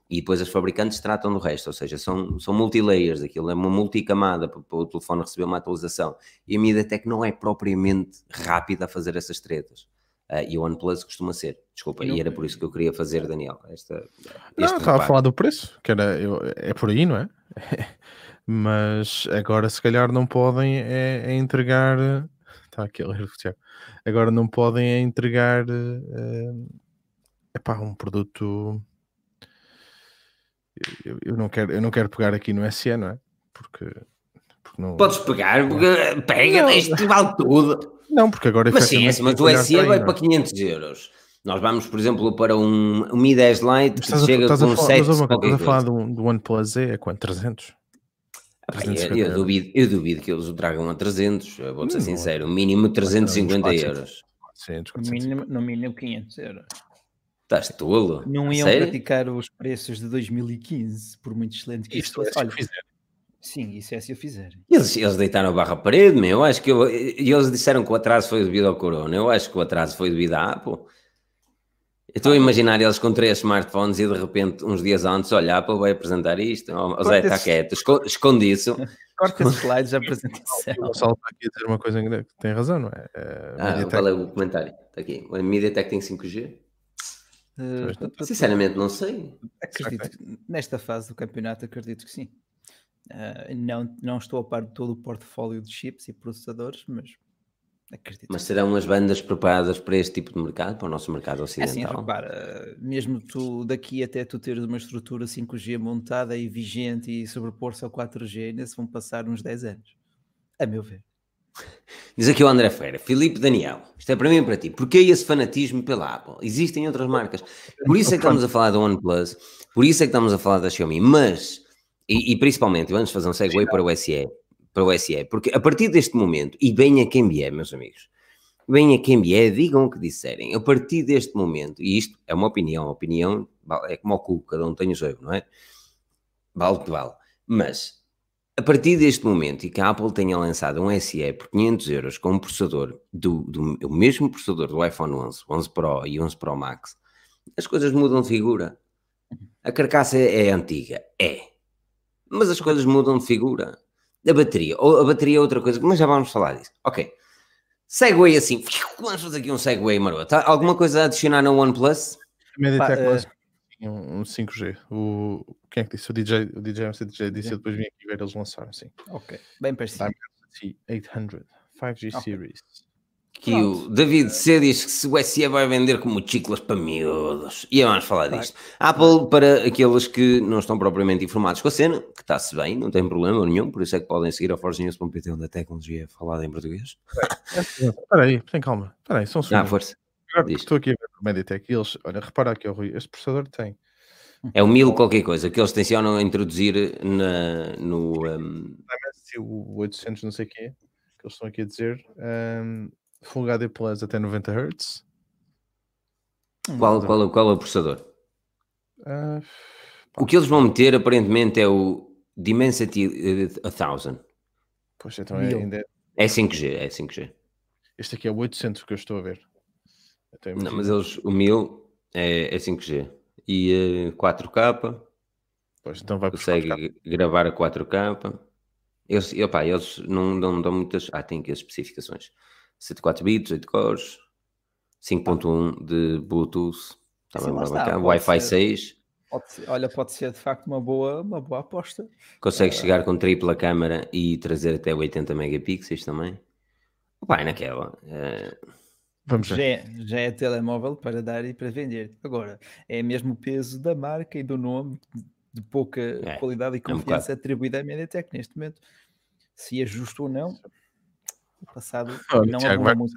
e depois as fabricantes tratam do resto, ou seja, são, são multi-layers, aquilo é uma multicamada para, para o telefone receber uma atualização. E a MediaTek não é propriamente rápida a fazer essas tretas. Uh, e o OnePlus costuma ser. Desculpa, e, e era por isso que eu queria fazer, Daniel. Esta, não, estava a falar do preço, que era, eu, é por aí, não é? *laughs* Mas agora, se calhar, não podem é, é entregar. Está aqui a ler Agora não podem é entregar. É, epá, um produto eu, eu, não quero, eu não quero pegar aqui no SE, não é? Porque, porque não... Podes pegar, porque pega, não. isto vale tudo. Não, porque agora Mas sim, mas o SE vai para 500 euros. Nós vamos, por exemplo, para um, um Mi 10 Lite que chega a, com 7 Mas estás a falar do, do OnePlus Z, é quanto? 300? Ah, eu, eu, duvido, eu duvido que eles o tragam a 300, vou ser sincero, o mínimo 350 euros. 400, 400. No, mínimo, no mínimo 500 euros. Estás tolo? Não iam Sério? praticar os preços de 2015, por muito excelente que isto fosse. É Olha, sim, isso é se eu fizer. Eles, eles deitaram a barra à parede, meu. Eu acho que eu, eles disseram que o atraso foi devido ao Corona. Eu acho que o atraso foi devido à Apple. Eu estou a ah, imaginar eles com três smartphones e de repente, uns dias antes, olha, a Apple vai apresentar isto. O Zé está quieto, esconde isso. *laughs* Corta esses slides da apresentação. O está aqui a dizer uma coisa que tem razão, não é? é ah, qual é o comentário? Está aqui. A MediaTek tem 5G? Uh, Sinceramente, não sei. Acredito que nesta fase do campeonato, acredito que sim. Uh, não, não estou a par de todo o portfólio de chips e processadores, mas acredito. Mas serão as bandas preparadas para este tipo de mercado, para o nosso mercado ocidental? É assim, repara, mesmo tu daqui até tu teres uma estrutura 5G montada e vigente e sobrepor-se ao 4G, ainda se vão passar uns 10 anos, a meu ver. Diz aqui o André Feira, Filipe Daniel, isto é para mim e para ti. Porquê esse fanatismo pela Apple? Existem outras marcas. Por isso é que estamos a falar da OnePlus, por isso é que estamos a falar da Xiaomi, mas, e, e principalmente, vamos fazer um segue para o SE, para o SE, porque a partir deste momento, e bem a quem vier, meus amigos, bem a quem vier, digam o que disserem, a partir deste momento, e isto é uma opinião, opinião é como o cu, cada um tem o seu, não é? Vale que vale. Mas a partir deste momento e que a Apple tenha lançado um SE por 500 euros com um processador do, do, do mesmo processador do iPhone 11, 11 Pro e 11 Pro Max, as coisas mudam de figura. A carcaça é, é antiga, é, mas as coisas mudam de figura. A bateria, ou a bateria é outra coisa, mas já vamos falar disso. Ok. Segway assim, vamos fazer aqui um Segway maroto. Alguma coisa a adicionar no OnePlus? Mediatek um, um 5G. O, quem é que disse? O DJ, o DJ, o DJ disse, eu depois vim aqui ver eles lançaram, sim. Ok, bem parecido. 800, 5G okay. Series. Que o David C diz que se o SE vai vender como chiclas para miúdos. E vamos falar disto. Apple, para aqueles que não estão propriamente informados com a cena, que está-se bem, não tem problema nenhum, por isso é que podem seguir a forgenews.pt onde a tecnologia é falada em português. Espera aí, tem calma. Espera aí, só um segundo. Ah, força. Agora, estou aqui a ver o Meditech e eles, olha, repara aqui, Rui, este processador tem. É o 1000 qualquer coisa que eles tencionam introduzir na, no. um, Dimensity, o 800 não sei o quê, que eles estão aqui a dizer. Um, Full HD Plus até 90 Hz. qual, qual, qual é o processador? Ah, O que eles vão meter aparentemente é o Dimensity eh, 1000. pois então é, Mil. ainda é- É 5G, é 5G. este aqui é o 800 que eu estou a ver. Não, mas eles, o 1000 é, é 5G. E eh, 4K, Pois, então vai consegue gravar a 4K. Eles, opá, eles não não dão muitas. Ah, tem aqui as especificações: 74 bits, 8 cores, 5.1 de Bluetooth, também Sim, está, Wi-Fi ser. 6. Pode ser- olha, pode ser de facto uma boa, uma boa aposta. Consegue chegar com tripla câmara e trazer até 80 megapixels também. Opa, é naquela. eh, Vamos ver. Já é, já é telemóvel para dar e para vender. Agora, é mesmo o peso da marca e do nome, de pouca É, qualidade e um confiança atribuída à MediaTek neste momento. Se é justo ou não, o passado *laughs* Olha, não Tiago, muito.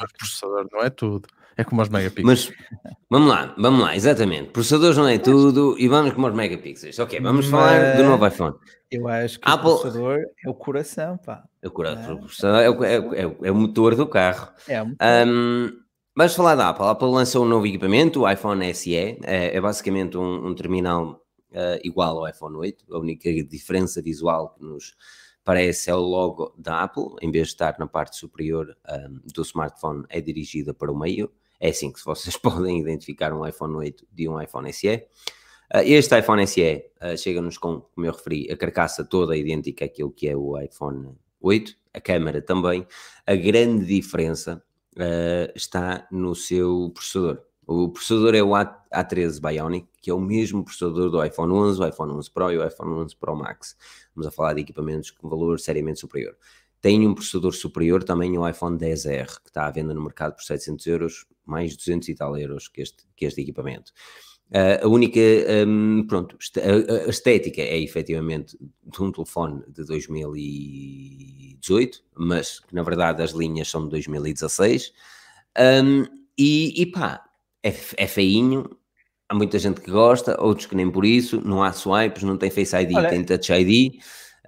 Mas processador não é tudo. É como os megapixels. Mas vamos lá, vamos lá, exatamente. Processadores não é tudo e vamos com os megapixels. Ok, vamos falar do Mas- novo iPhone. Eu acho que Apple- o processador é o coração, pá. O Ah. o processador é, o- é o- é o- é o motor do carro. É um Ahm, vamos falar da Apple. A Apple lançou um novo equipamento, o iPhone SE. É, é basicamente um, um terminal ah, igual ao iPhone 8. A única diferença visual que nos parece é o logo da Apple. Em vez de estar na parte superior ahm, do smartphone, é dirigida para o meio. É assim que vocês *laughs* podem identificar um iPhone 8 de um iPhone SE. Ah, Este iPhone SE ah, chega-nos com, como eu referi, a carcaça toda idêntica àquilo que é o iPhone 8, a câmera também. A grande diferença ah, está no seu processador. O processador é o A- A13 Bionic, que é o mesmo processador do iPhone 11, o iPhone 11 Pro e o iPhone 11 Pro Max. Estamos a falar de equipamentos com valor seriamente superior. Tem um processador superior também o iPhone 10R, que está à venda no mercado por 700 euros, mais 200 e tal euros que este, que este equipamento. Uh, a única, um, pronto, a, a estética é efetivamente de um telefone de 2018, mas que na verdade as linhas são de 2016. Um, e, e pá, é, é feinho. Há muita gente que gosta, outros que nem por isso. Não há swipes, não tem Face ID, Olha- tem Touch ID.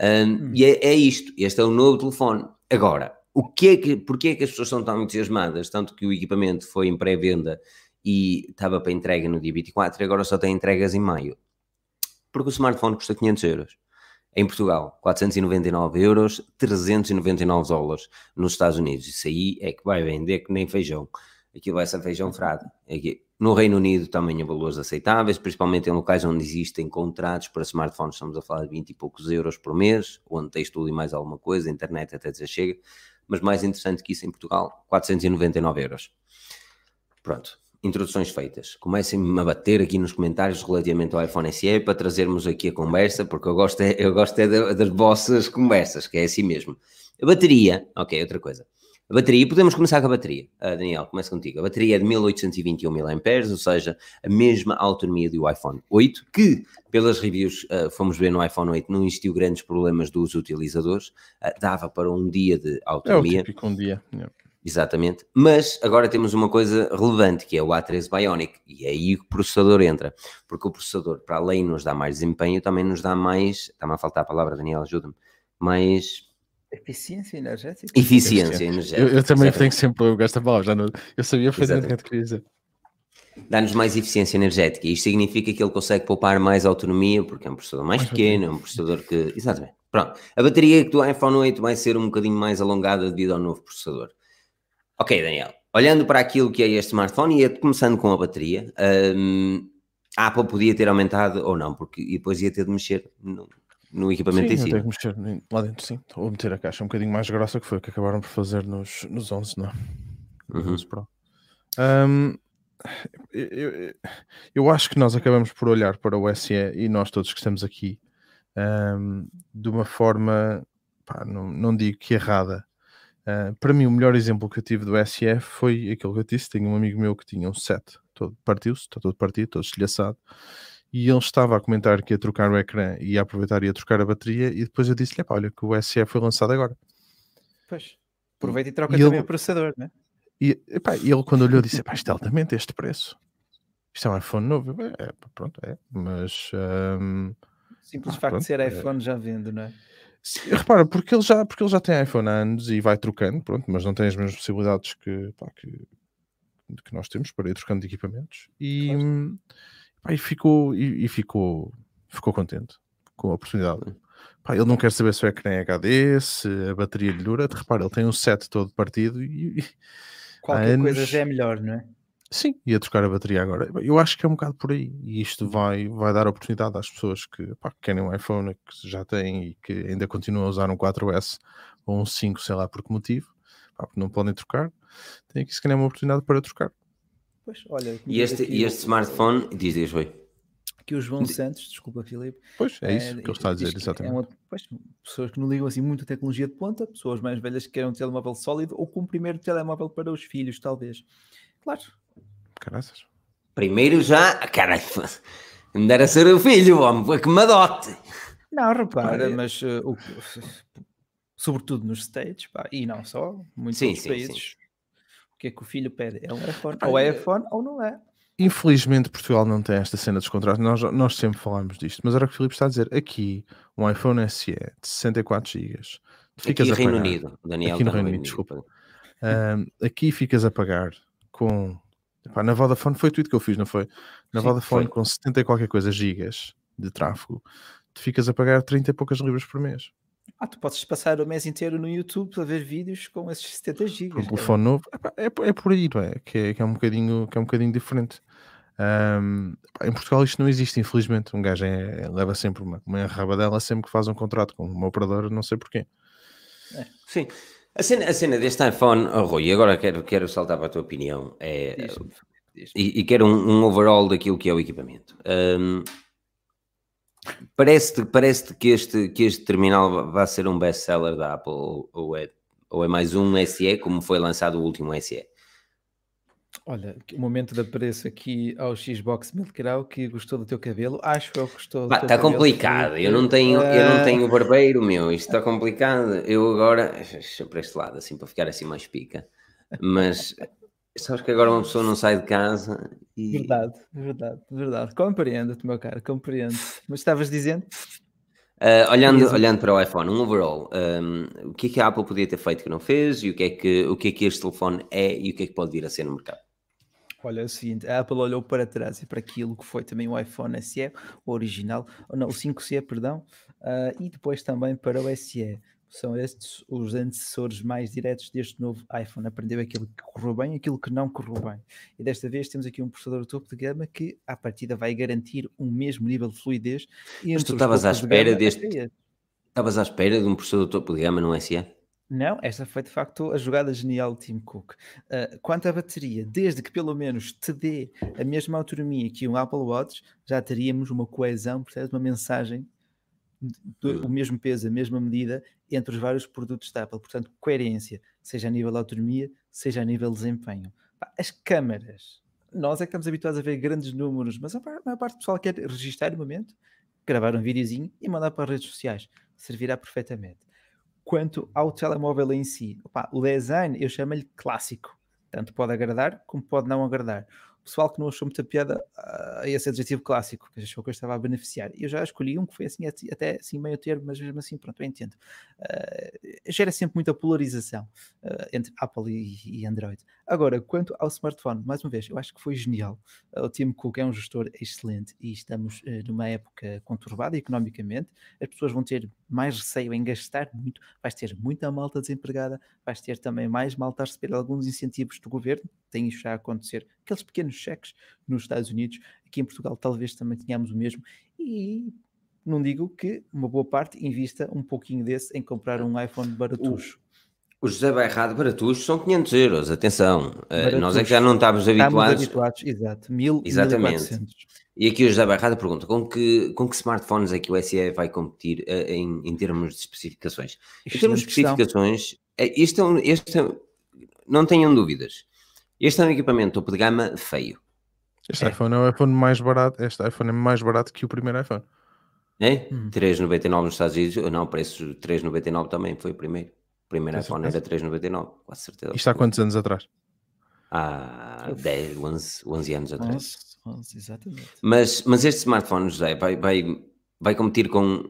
Um, Hum. E é, é isto. Este é o novo telefone. Agora, o que é que, porquê é que as pessoas estão tão entusiasmadas? Tanto que o equipamento foi em pré-venda e estava para entrega no dia 24 e agora só tem entregas em maio. Porque o smartphone custa 500 euros. Em Portugal, 499 euros, 399 dólares nos Estados Unidos. Isso aí é que vai vender que nem feijão. Aquilo vai ser feijão frado. Aqui. No Reino Unido também há valores aceitáveis, principalmente em locais onde existem contratos para smartphones, estamos a falar de 20 e poucos euros por mês, onde tens tudo e mais alguma coisa, a internet até dizer chega, mas mais interessante que isso em Portugal, 499 euros. Pronto, introduções feitas. Comecem-me a bater aqui nos comentários relativamente ao iPhone SE para trazermos aqui a conversa, porque eu gosto, é, eu gosto é da- das vossas conversas, que é assim mesmo. A bateria, ok, outra coisa. A bateria, podemos começar com a bateria. Ah, Daniel, começa contigo. A bateria é de 1821 mAh, ou seja, a mesma autonomia do iPhone 8, que, pelas reviews, ah, fomos ver no iPhone 8, não existiu grandes problemas dos utilizadores, ah, dava para um dia de É o autonomia. típico um dia. Yeah. Exatamente. Mas agora temos uma coisa relevante, que é o A13 Bionic, e é aí que o processador entra. Porque o processador, para além de nos dar mais desempenho, também nos dá mais. Está-me a faltar a palavra, Daniel, ajuda-me. Mais Eficiência energética. eficiência Eu, energética. eu também Exatamente. tenho sempre eu esta palavra. Já não, eu sabia perfeitamente o que eu queria dizer. Dá-nos mais eficiência energética. Isto significa que ele consegue poupar mais autonomia, porque é um processador mais Mais pequeno, é um processador que. Exatamente. Pronto. A bateria do iPhone 8 vai ser um bocadinho mais alongada devido ao novo processador. Ok, Daniel. Olhando para aquilo que é este smartphone e começando com a bateria, hum, a Apple podia ter aumentado ou não, porque depois ia ter de mexer no, no equipamento Sim, em si. tenho que mexer em- lá dentro, sim. Vou meter a caixa um bocadinho mais grossa que foi o que acabaram por fazer nos, nos 11, não é? Uhum. 11 Pro. Ahm, eu, eu- eu acho que nós acabamos por olhar para o SE e nós todos que estamos aqui ahm, de uma forma, pá, não, não digo que errada. Ah, para mim, o melhor exemplo que eu tive do SE foi aquilo que eu disse. Tenho um amigo meu que tinha um 7, todo partiu-se, está todo partido, todo estilhaçado e ele estava a comentar que ia trocar o ecrã e ia aproveitar e ia trocar a bateria e depois eu disse-lhe, "Epá, olha que o SE foi lançado agora Pois. Aproveita e troca E também ele- o processador, né? E epá, ele, quando olhou, disse: isto é altamente este preço. Isto é um iPhone novo. É, pronto, é. Mas. hum, Simples Ah, facto pronto, de ser é. iPhone já vendo, não é? Se- repara, porque ele, já, porque ele já tem iPhone há anos e vai trocando, pronto, mas não tem as mesmas possibilidades que, pá, que, que nós temos para ir trocando de equipamentos. E, Claro. hum, pá, e ficou, e, e ficou, ficou contente com a oportunidade. Pá, ele não quer saber se o ecrã é HD, se a bateria lhe dura. Repara, ele tem um set todo partido e, Qualquer coisa anos- já é melhor, não é? Sim, ia trocar a bateria agora. Eu acho que é um bocado por aí. E isto vai, vai dar oportunidade às pessoas que, pá, que querem um iPhone, que já têm e que ainda continuam a usar um 4S ou um 5, sei lá por que motivo, pá, porque não podem trocar. Tem aqui se calhar uma oportunidade para trocar. Pois, olha, E este, aqui e este smartphone, diz, diz, oi. que o João Santos, desculpa, Filipe, Pois, é isso Eh, que ele está a diz dizer, exatamente. É uma, pois, pessoas que não ligam assim muito a tecnologia de ponta, pessoas mais velhas que querem um telemóvel sólido ou com o primeiro telemóvel para os filhos, talvez. Claro, Caraças. Primeiro já, cara, *laughs* me dera ser o filho, homem, foi que me adote. não, repara, mas eh, o, *laughs* sobretudo nos States, pá, e não só, muitos Sim, sim, países, o que é que o filho pede? É um iPhone, ou é iPhone ou não é. Infelizmente Portugal não tem esta cena dos contratos, nós, nós sempre falamos disto, mas era o que o Filipe está a dizer, aqui um iPhone SE de 64 GB, ficas Aqui a Reino pagar, Unido, Daniel Aqui no Reino Unido, desculpa. Ahm, aqui ficas a pagar com epá, na Vodafone foi tudo que eu fiz, não foi? Na Sim, Vodafone foi. com 70 e qualquer coisa gigas de tráfego, tu ficas a pagar 30 e poucas libras por mês. Ah, tu podes passar o mês inteiro no YouTube para ver vídeos com esses 70 Um gigas. telefone novo, é, é por aí, não é? Que, é? que é um bocadinho, que é um bocadinho diferente. Epá, em Portugal isto não existe, infelizmente. Um gajo é- leva sempre uma, uma rabadela sempre que faz um contrato com uma operadora, não sei porquê. Sim. A cena, a cena deste iPhone, oh, Rui, agora quero, quero saltar para a tua opinião. É, e, e quero um, um overall daquilo que é o equipamento. Hum, Parece-te parece que, este, que este terminal va- vai ser um best-seller da Apple ou é, ou é mais um SE, como foi lançado o último SE? Olha, o momento de apreço aqui ao Xbox Milkrau que gostou do teu cabelo. Acho eu que gostou teu Está cabelo, complicado, Filipe. eu não tenho, eu não Ah, tenho barbeiro, meu, isto está complicado. Eu agora, deixa para este lado, assim, para ficar assim mais pica. Mas sabes que agora uma pessoa não sai de casa e Verdade, verdade, verdade. Compreendo-te, meu caro, compreendo. Mas estavas dizendo? Uh, olhando, olhando para o iPhone, um overall, um, o que é que a Apple podia ter feito que não fez e o que, é que, o que é que este telefone é e o que é que pode vir a ser no mercado? Olha, é o seguinte, a Apple olhou para trás e para aquilo que foi também o iPhone SE, o original, ou não, o 5C, perdão, ah, e depois também para o SE. São estes os antecessores mais diretos deste novo iPhone. Aprendeu aquilo que correu bem e aquilo que não correu bem. E desta vez temos aqui um processador topo de gama que, à partida, vai garantir um mesmo nível de fluidez. E Mas tu estavas à de espera gama, deste-. Estavas à espera de um processador topo de gama no SE? Não, esta foi de facto a jogada genial do Tim Cook. Uh, quanto à bateria, desde que pelo menos te dê a mesma autonomia que um Apple Watch, já teríamos uma coesão, percebes? Uma mensagem. O mesmo peso, a mesma medida entre os vários produtos da Apple. Portanto, coerência, seja a nível de autonomia, seja a nível de desempenho. As câmaras, nós é que estamos habituados a ver grandes números, mas a maior parte do pessoal quer registrar o momento, gravar um videozinho e mandar para as redes sociais. Servirá perfeitamente. Quanto ao telemóvel em si, opá, o design eu chamo-lhe clássico. Tanto pode agradar como pode não agradar. Pessoal que não achou muita piada a esse adjetivo clássico, que achou que eu estava a beneficiar. Eu já escolhi um que foi assim, até assim meio termo, mas mesmo assim, pronto, eu entendo. Ah, gera sempre muita polarização ah, entre Apple e, e Android. Agora, quanto ao smartphone, mais uma vez, eu acho que foi genial. Ah, o Tim Cook é um gestor excelente e estamos numa época conturbada economicamente. As pessoas vão ter mais receio em gastar muito, vais ter muita malta desempregada, vais ter também mais malta a receber alguns incentivos do governo, tem isso já a acontecer, aqueles pequenos cheques nos Estados Unidos, aqui em Portugal talvez também tenhamos o mesmo, e não digo que uma boa parte invista um pouquinho desse em comprar um iPhone baratucho. O José Bairrado Baratus são 500 euros, atenção. Uh, nós é que já não estávamos Estamos habituados. habituados, exato, 1000, Exatamente. 1400. E aqui o José Bairrado pergunta: com que, com que smartphones é que o SE vai competir uh, em, em termos de especificações? Em termos de Excelente especificações, é- este é um, este é- não tenham dúvidas. Este é um equipamento topo de gama feio. Este É. iPhone é o iPhone mais barato, este iPhone é mais barato que o primeiro iPhone. É? Hum. 3,99 nos Estados Unidos. Não, preço 3,99 também foi o primeiro. Primeiro Tens iPhone era certeza? 3,99, quase certeza. Isto há quantos anos atrás? há 10, 11, 11 anos atrás. 11, 11, exatamente. Mas, mas este smartphone, José, vai, vai, vai competir com.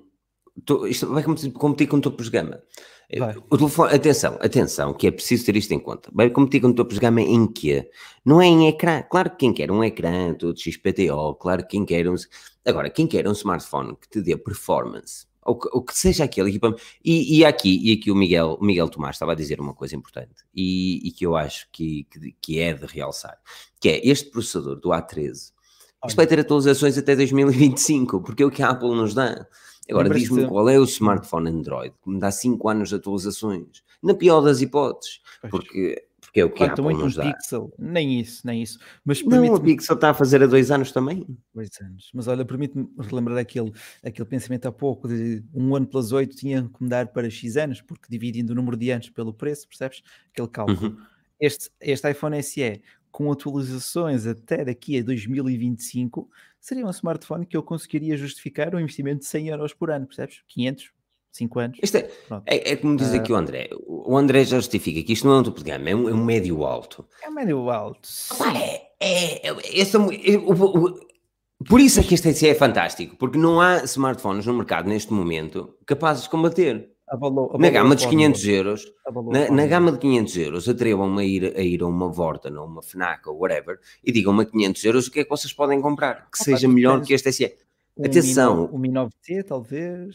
to- Isto vai competir, competir com topos de gama. Vai. O telefone, atenção, atenção, que é preciso ter isto em conta. Vai competir com topos de gama em quê? Não é em ecrã. Claro que quem quer um ecrã todo XPTO, claro que quem quer um. Agora, quem quer um smartphone que te dê performance, ou que, ou que seja aquele equipamento. E, e aqui, e aqui o Miguel, o Miguel Tomás estava a dizer uma coisa importante e, e que eu acho que, que, que é de realçar, que é este processador do A13. Isto Olha. vai ter atualizações até 2025, porque é o que a Apple nos dá. Agora, diz-me qual é o smartphone Android que me dá 5 anos de atualizações. Na pior das hipóteses, Pois. porque, porque é o que a Apple muito um nos dá. pixel, nem isso, nem isso. Mas Não, permite-me Pixel está a fazer há dois anos também. dois anos. Mas olha, permite-me relembrar aquele, aquele pensamento há pouco de um ano plus 8 tinha que mudar para X anos, porque dividindo o número de anos pelo preço, percebes? Aquele cálculo. Uhum. Este, este iPhone SE com atualizações até daqui a 2025 seria um smartphone que eu conseguiria justificar um investimento de 100 euros por ano, percebes? 500, 5 anos. É, é, é como diz Ah. aqui o André. O André já justifica que isto não é um topo de gama, é um, é um médio alto. É médio alto. Claro, é, é, é, é um- é- por isso é que este SE é fantástico, porque não há smartphones no mercado neste momento capazes de combater. Abalou- Na abalou gama dos fórmula. 500 euros, na, na gama de 500 euros, atrevam-me a ir, a ir a uma Vorten ou uma FNAC ou whatever e digam-me a 500 euros o que é que vocês podem comprar que Opa, seja melhor que este SE. Um Atenção. Mi O Mi 9T, talvez.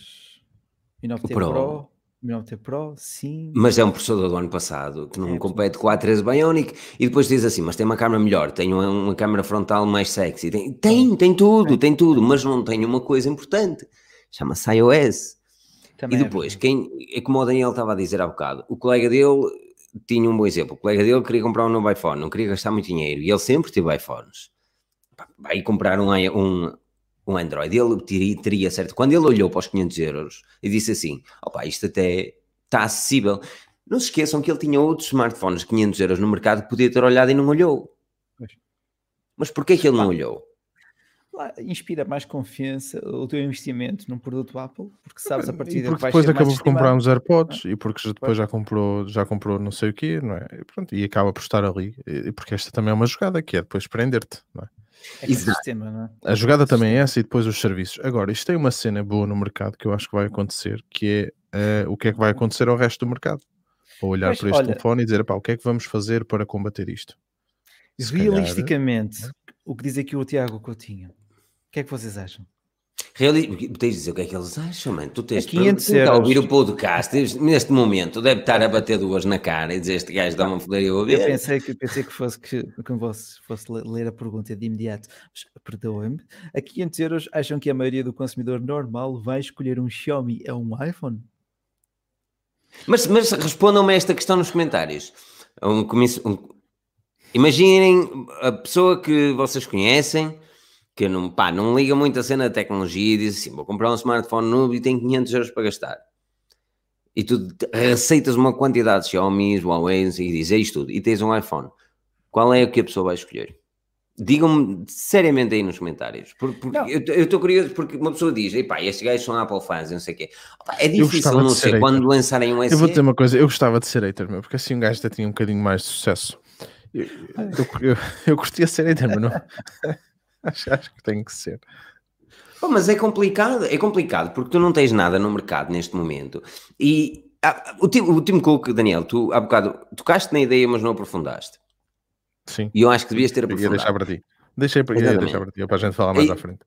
Mi 9T O Pro. Pro. Mi 9T Pro, sim. Mas é um processador do ano passado que não É, compete com a A13 Bionic e depois diz assim, mas tem uma câmera melhor, tem uma, uma câmera frontal mais sexy, tem, tem, tem tudo, tem tudo, mas não tem uma coisa importante, chama-se iOS. Também E é depois, verdade. quem, é como o Daniel estava a dizer há bocado, o colega dele tinha um bom exemplo, o colega dele queria comprar um novo iPhone, não queria gastar muito dinheiro, e ele sempre teve iPhones. Vai comprar um, um, um Android, ele teria, teria certo. Quando ele olhou para os 500 euros e disse assim: opa, isto até está acessível. Não se esqueçam que ele tinha outros smartphones de 500 euros no mercado que podia ter olhado e não olhou. Mas porquê que ele não olhou? Lá inspira mais confiança o teu investimento num produto Apple, porque sabes a partir depois acabou por comprar uns AirPods e porque já- depois já comprou, já comprou não sei o quê, não é? E, pronto, e acaba por estar ali. E porque esta também é uma jogada que é depois prender-te, não é? É Exato. sistema, não é? A jogada também é essa e depois os serviços. Agora, isto tem uma cena boa no mercado que eu acho que vai acontecer, que é eh, o que é que vai acontecer ao resto do mercado. Ou olhar Pois, para este olha- telefone e dizer, pá, o que é que vamos fazer para combater isto? Se calhar- Realisticamente, o que diz aqui o Tiago Coutinho, o que é que vocês acham? Reali... Tens de dizer o que é que eles acham, mano. Tu tens É 500 quem está a ouvir o podcast este- neste momento deve estar a bater duas na cara e dizer este gajo dá uma foder e eu a Eu pensei que, pensei que fosse que, que fosse, fosse le- ler a pergunta de imediato, mas perdoem-me. A 500 euros, acham que a maioria do consumidor normal vai escolher um Xiaomi a um iPhone? Mas, mas respondam-me a esta questão nos comentários. Um um- Imaginem a pessoa que vocês conhecem que não, pá, não liga muito a cena da tecnologia e diz assim: vou comprar um smartphone novo e tenho 500 euros para gastar. E tu receitas uma quantidade de Xiaomi, Huawei e dizes é tudo, e tens um iPhone. Qual é o que a pessoa vai escolher? Digam-me seriamente aí nos comentários. Por- porque Não. eu estou curioso porque uma pessoa diz: Epá, estes gajos são Apple fans, não sei o quê. Opa, é difícil, não sei, quando hater. lançarem um SE. Eu vou dizer uma coisa, eu gostava de ser hater, meu, porque assim um gajo até tinha um bocadinho mais de sucesso. Eu, eu, eu, eu curtia ser hater, mas não. *laughs* acho, acho que tem que ser. Pô, mas é complicado, é complicado porque tu não tens nada no mercado neste momento. E ah, o, Tim, o Tim Cook, Daniel, tu há bocado tocaste na ideia, mas não aprofundaste. Sim. E eu acho que devias ter Ia deixar aprofundado. para ti. Deixei para, ia deixar para ti, para a gente falar mais à frente.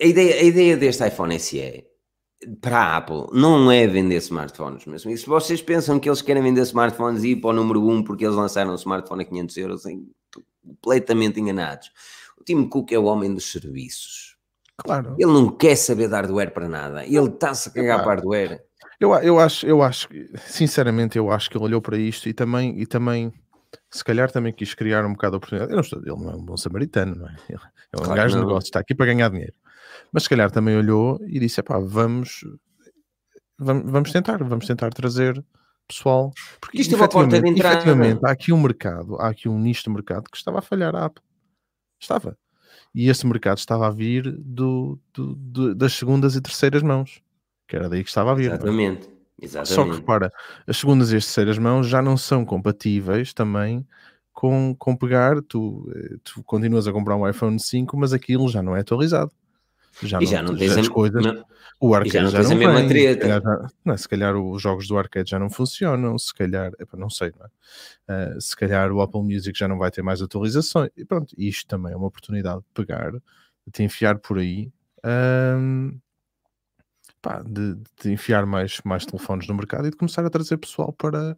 A ideia, a ideia deste iPhone SE para a Apple não é vender smartphones mesmo. E se vocês pensam que eles querem vender smartphones e ir para o número 1 porque eles lançaram um smartphone a 500 euros, completamente enganados. O Tim Cook é o homem dos serviços. Claro. Ele não quer saber de hardware para nada. Ele está-se a cagar para hardware. Eu, eu acho, eu acho, sinceramente, eu acho que ele olhou para isto e também, e também, se calhar também quis criar um bocado a oportunidade. Eu não estou, ele não é um bom samaritano, não é? Ele é um Claro gajo de negócio, está aqui para ganhar dinheiro. Mas se calhar também olhou e disse: pá, vamos, vamos, vamos tentar, vamos tentar trazer pessoal. Porque Isto é uma porta de entrada. efetivamente, há aqui um mercado, há aqui um nicho de mercado que estava a falhar a Apple. Estava. E esse mercado estava a vir do, do- do- das segundas e terceiras mãos. Que era daí que estava a vir. não é? Exatamente. Só que Exatamente. repara, as segundas e as terceiras mãos já não são compatíveis também com, com pegar, tu, eh, tu continuas a comprar um iPhone 5, mas aquilo já não é atualizado. Já e não, já não tens as coisas. não- O arcade já não já não a mesma vem, treta. Se calhar, não, se calhar os jogos do arcade já não funcionam, se calhar, epá, não sei, não é? Ah, se calhar o Apple Music já não vai ter mais atualizações. E pronto, isto também é uma oportunidade de pegar, de te enfiar por aí, ahm, pá, de, de te enfiar mais, mais telefones no mercado e de começar a trazer pessoal para,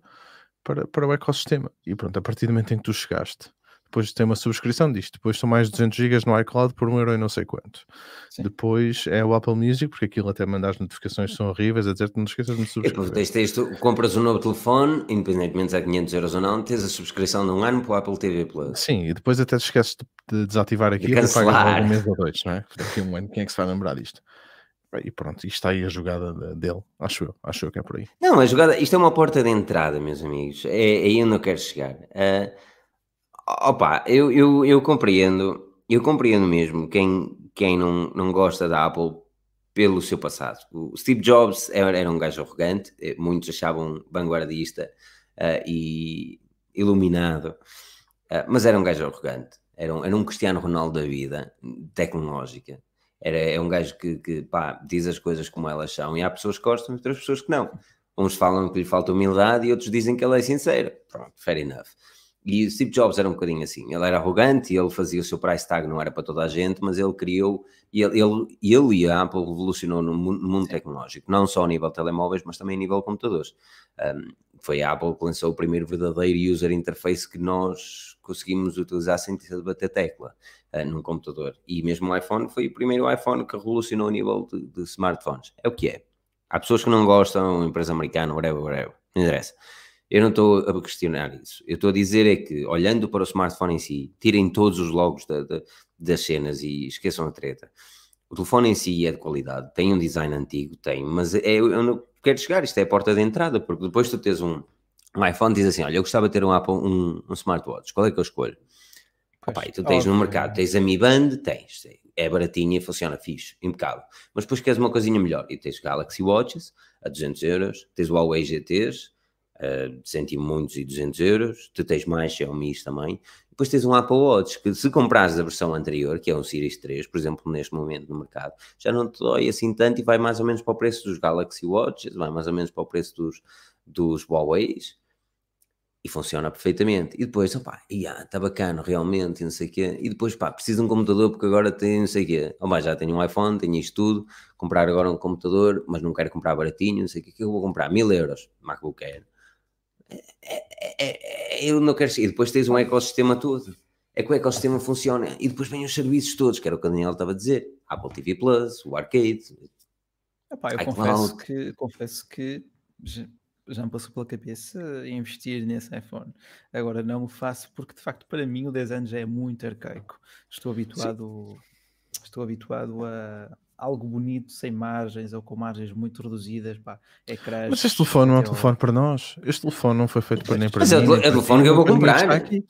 para, para o ecossistema. E pronto, a partir do momento em que tu chegaste, depois tem uma subscrição disto, depois são mais 200 GB no iCloud por um euro e não sei quanto. Sim. Depois é o Apple Music, porque aquilo até manda as notificações são horríveis, a dizer que não esqueças de me É subscrever. tens, tens, tu compras um novo telefone, independentemente se é 500 euros ou não, tens a subscrição de um ano para o Apple TV Plus. Sim, e depois até te esqueces de, de desativar aquilo e pagas um mês ou dois, não é? Daqui a um ano, quem é que se vai lembrar disto? E pronto, isto está aí a jogada de- dele, acho eu, acho eu que é por aí. Não, a jogada, isto é uma porta de entrada, meus amigos. É, é aí onde eu quero chegar. Ah, opa, eu, eu, eu compreendo, eu compreendo mesmo quem, quem não, não gosta da Apple pelo seu passado. O Steve Jobs era, era um gajo arrogante, eh, muitos achavam vanguardista ah, e iluminado, ah, mas era um gajo arrogante. Era um, era um Cristiano Ronaldo da vida, tecnológica. Era, é um gajo que, que pá, diz as coisas como elas são e há pessoas que gostam e outras pessoas que não. Uns falam que lhe falta humildade e outros dizem que ele é sincero. Pronto, fair enough. E o Steve Jobs era um bocadinho assim. Ele era arrogante e ele fazia o seu price tag, não era para toda a gente, mas ele criou, e ele, ele, ele e a Apple revolucionou no mundo, no mundo tecnológico, não só a nível de telemóveis, mas também a nível de computadores. Um, foi a Apple que lançou o primeiro verdadeiro user interface que nós conseguimos utilizar sem ter de bater tecla uh, num computador. E mesmo o iPhone foi o primeiro iPhone que revolucionou a nível de, de smartphones. É o que é. Há pessoas que não gostam, empresa americana, whatever, whatever. Não interessa. Eu não estou a questionar isso. Eu estou a dizer é que, olhando para o smartphone em si, tirem todos os logos da- da- das cenas e esqueçam a treta. O telefone em si é de qualidade, tem um design antigo, tem, mas é, eu não quero chegar, isto é a porta de entrada, porque depois tu tens um, um iPhone e diz assim, olha, eu gostava de ter um Apple, um, um smartwatch, qual é que eu escolho? Opa, e tu tens no mercado, tens a Mi Band, tens, é baratinha, funciona fixe, impecável. Mas depois queres uma coisinha melhor, e tens Galaxy Watches a 200 euros, tens o Huawei GTs a 100 e muitos e 200 euros, tu tens mais Xiaomi também, depois tens um Apple Watch, que se comprares a versão anterior, que é um Series 3, por exemplo, neste momento no mercado, já não te dói assim tanto e vai mais ou menos para o preço dos Galaxy Watches, vai mais ou menos para o preço dos, dos Huawei's, e funciona perfeitamente. E depois, opá, está bacana realmente, não sei o quê. E depois, pá, preciso de um computador porque agora tem não sei o quê. Opá, já tenho um iPhone, tenho isto tudo, comprar agora um computador, mas não quero comprar baratinho, não sei o quê. Que eu vou comprar? Mil euros, MacBook Air. É, é, é, eu não quero... E depois tens um ecossistema todo. É que o ecossistema funciona. E depois vêm os serviços todos, que era o que o Daniel estava a dizer. Apple TV Plus, o Arcade. Epá, eu confesso que, confesso que já, me passou pela cabeça investir nesse iPhone. Agora não o faço porque de facto para mim o 10 anos já é muito arcaico. Estou habituado, estou habituado a algo bonito, sem margens ou com margens muito reduzidas, pá, ecrãs. Mas este telefone não é um telefone para nós. Este telefone não foi feito para nem para Mas mim. é tele- é o para telefone que eu vou comprar. aqui.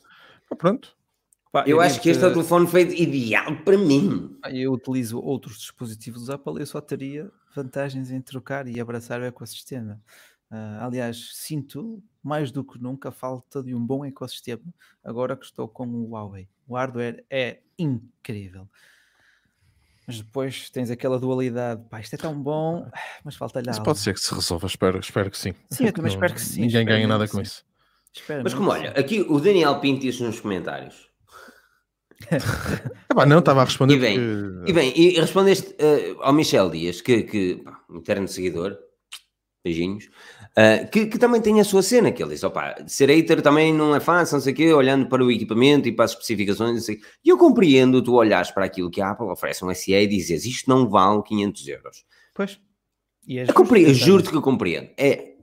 Ah, pronto. Pá, Eu acho que este é o telefone feito ideal para mim. Eu utilizo outros dispositivos da Apple, eu só teria vantagens em trocar e abraçar o ecossistema. Ah, aliás, sinto mais do que nunca a falta de um bom ecossistema agora que estou com o Huawei. O hardware é incrível. Mas depois tens aquela dualidade, pá, isto é tão bom, *sighs* mas falta-lhe Isso algo. pode ser que se resolva, espero, espero que sim. Sim, eu também Não- espero que sim, Ninguém ganha nada com sim. isso. Espero Mas como olha, aqui o Daniel Pinto disse nos comentários. *laughs* Ah, pá, não, estava a responder E bem, porque... E bem, e respondeste eh, ao Michel Dias, que, que pá, um eterno seguidor, beijinhos, eh, que, que também tem a sua cena, que ele diz, opá, ser hater também não é fácil, não sei o quê, olhando para o equipamento e para as especificações, não sei. E eu compreendo tu olhares para aquilo que a Apple oferece um SE e dizes, isto não vale 500 euros. Pois. E é Eu compreendo, juro-te que eu compreendo. É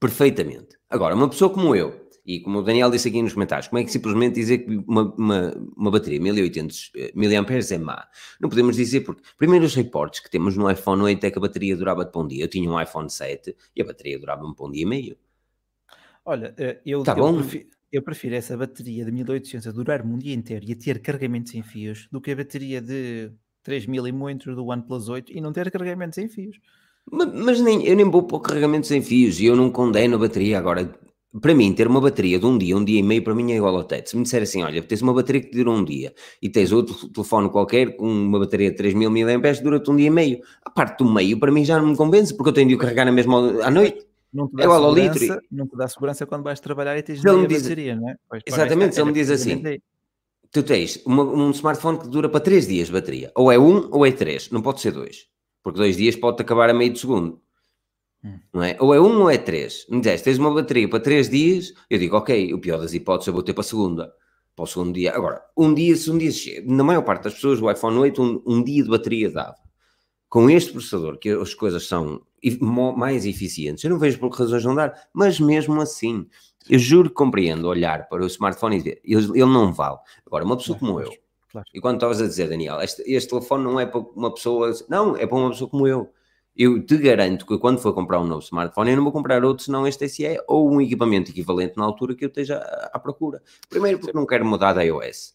perfeitamente. Agora, uma pessoa como eu, e como o Daniel disse aqui nos comentários, como é que simplesmente dizer que uma, uma, uma bateria 1800 mAh é má? Não podemos dizer porque, primeiro, os reportes que temos no iPhone 8 é que a bateria durava para um dia. Eu tinha um iPhone 7 e a bateria durava-me para um dia e meio. Olha, eh, eu, Tá eu, bom. prefi- eu prefiro essa bateria de 1800 a durar-me um dia inteiro e a ter carregamentos sem fios do que a bateria de 3000 e muitos do OnePlus 8 e não ter carregamentos sem fios. Ma- Mas, nem, eu nem vou pôr carregamento sem fios e eu não condeno a bateria. Agora, para mim, ter uma bateria de um dia, um dia e meio, para mim é igual ao teto. Se me disser assim, olha, tens uma bateria que dura um dia e tens outro telefone qualquer com uma bateria de 3000 mAh, dura-te um dia e meio. A parte do meio, para mim, já não me convence, porque eu tenho de o carregar na mesma à noite. Não te É dá igual ao litro. não te dá segurança quando vais trabalhar e tens me diz- bateria, não é? Pois, Exatamente, se ele me era diz assim. Tu tens uma- um smartphone que dura para 3 dias de bateria. Ou é um ou é três. Não pode ser dois. Porque dois dias pode-te acabar a meio de segundo. Não é? Ou é um ou é três. Me dizes, tens uma bateria para três dias, eu digo, ok, o pior das hipóteses eu vou ter para a segunda. Para o segundo dia. Agora, um dia, se um dia na maior parte das pessoas, o iPhone 8, um, um dia de bateria dava. Com este processador, que as coisas são mais eficientes, eu não vejo por que razões não dar, mas mesmo assim, eu juro que compreendo olhar para o smartphone e dizer, ele, ele não vale. Agora, uma pessoa como eu, e quando estavas a dizer, Daniel, este, este telefone não é para uma pessoa, não, é para uma pessoa como eu. Eu te garanto que quando for comprar um novo smartphone, eu não vou comprar outro senão este SE ou um equipamento equivalente na altura que eu esteja à, procura. Primeiro porque não quero mudar da iOS.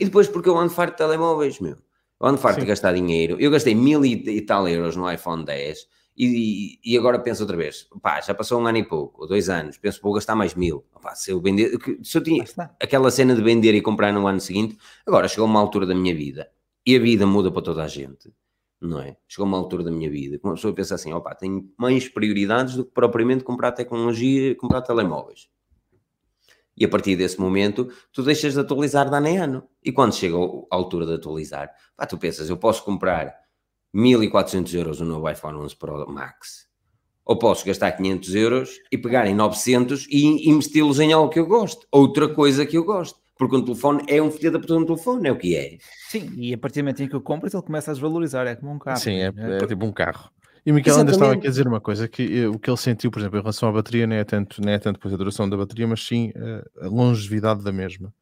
E depois porque eu ando farto de telemóveis, meu. Eu ando farto Sim. de gastar dinheiro. Eu gastei mil e, tal euros no iPhone 10 e, e agora penso outra vez, pá, já passou um ano e pouco, ou dois anos, penso, vou gastar mais mil. Pá, se eu vender, se eu tinha aquela cena de vender e comprar no ano seguinte, agora chegou uma altura da minha vida e a vida muda para toda a gente, não é? Chegou uma altura da minha vida que uma pessoa pensa assim: opá, tenho mais prioridades do que propriamente comprar tecnologia, comprar telemóveis. E a partir desse momento, tu deixas de atualizar de ano em ano. E quando chega a altura de atualizar, pá, tu pensas: eu posso comprar 1400 euros um novo iPhone 11 Pro Max. Ou posso gastar 500 euros e pegar em 900 e investi-los em algo que eu gosto. Outra coisa que eu gosto. Porque um telefone é um filho da puta de um telefone, é o que é. Sim, e a partir do momento em que o compras, ele começa a desvalorizar, é como um carro. Sim, é, né? é tipo um carro. E o Miquel ainda estava aqui Exatamente. a dizer uma coisa, que eh, o que ele sentiu, por exemplo, em relação à bateria, não é tanto, não é tanto depois a duração da bateria, mas sim eh, a longevidade da mesma.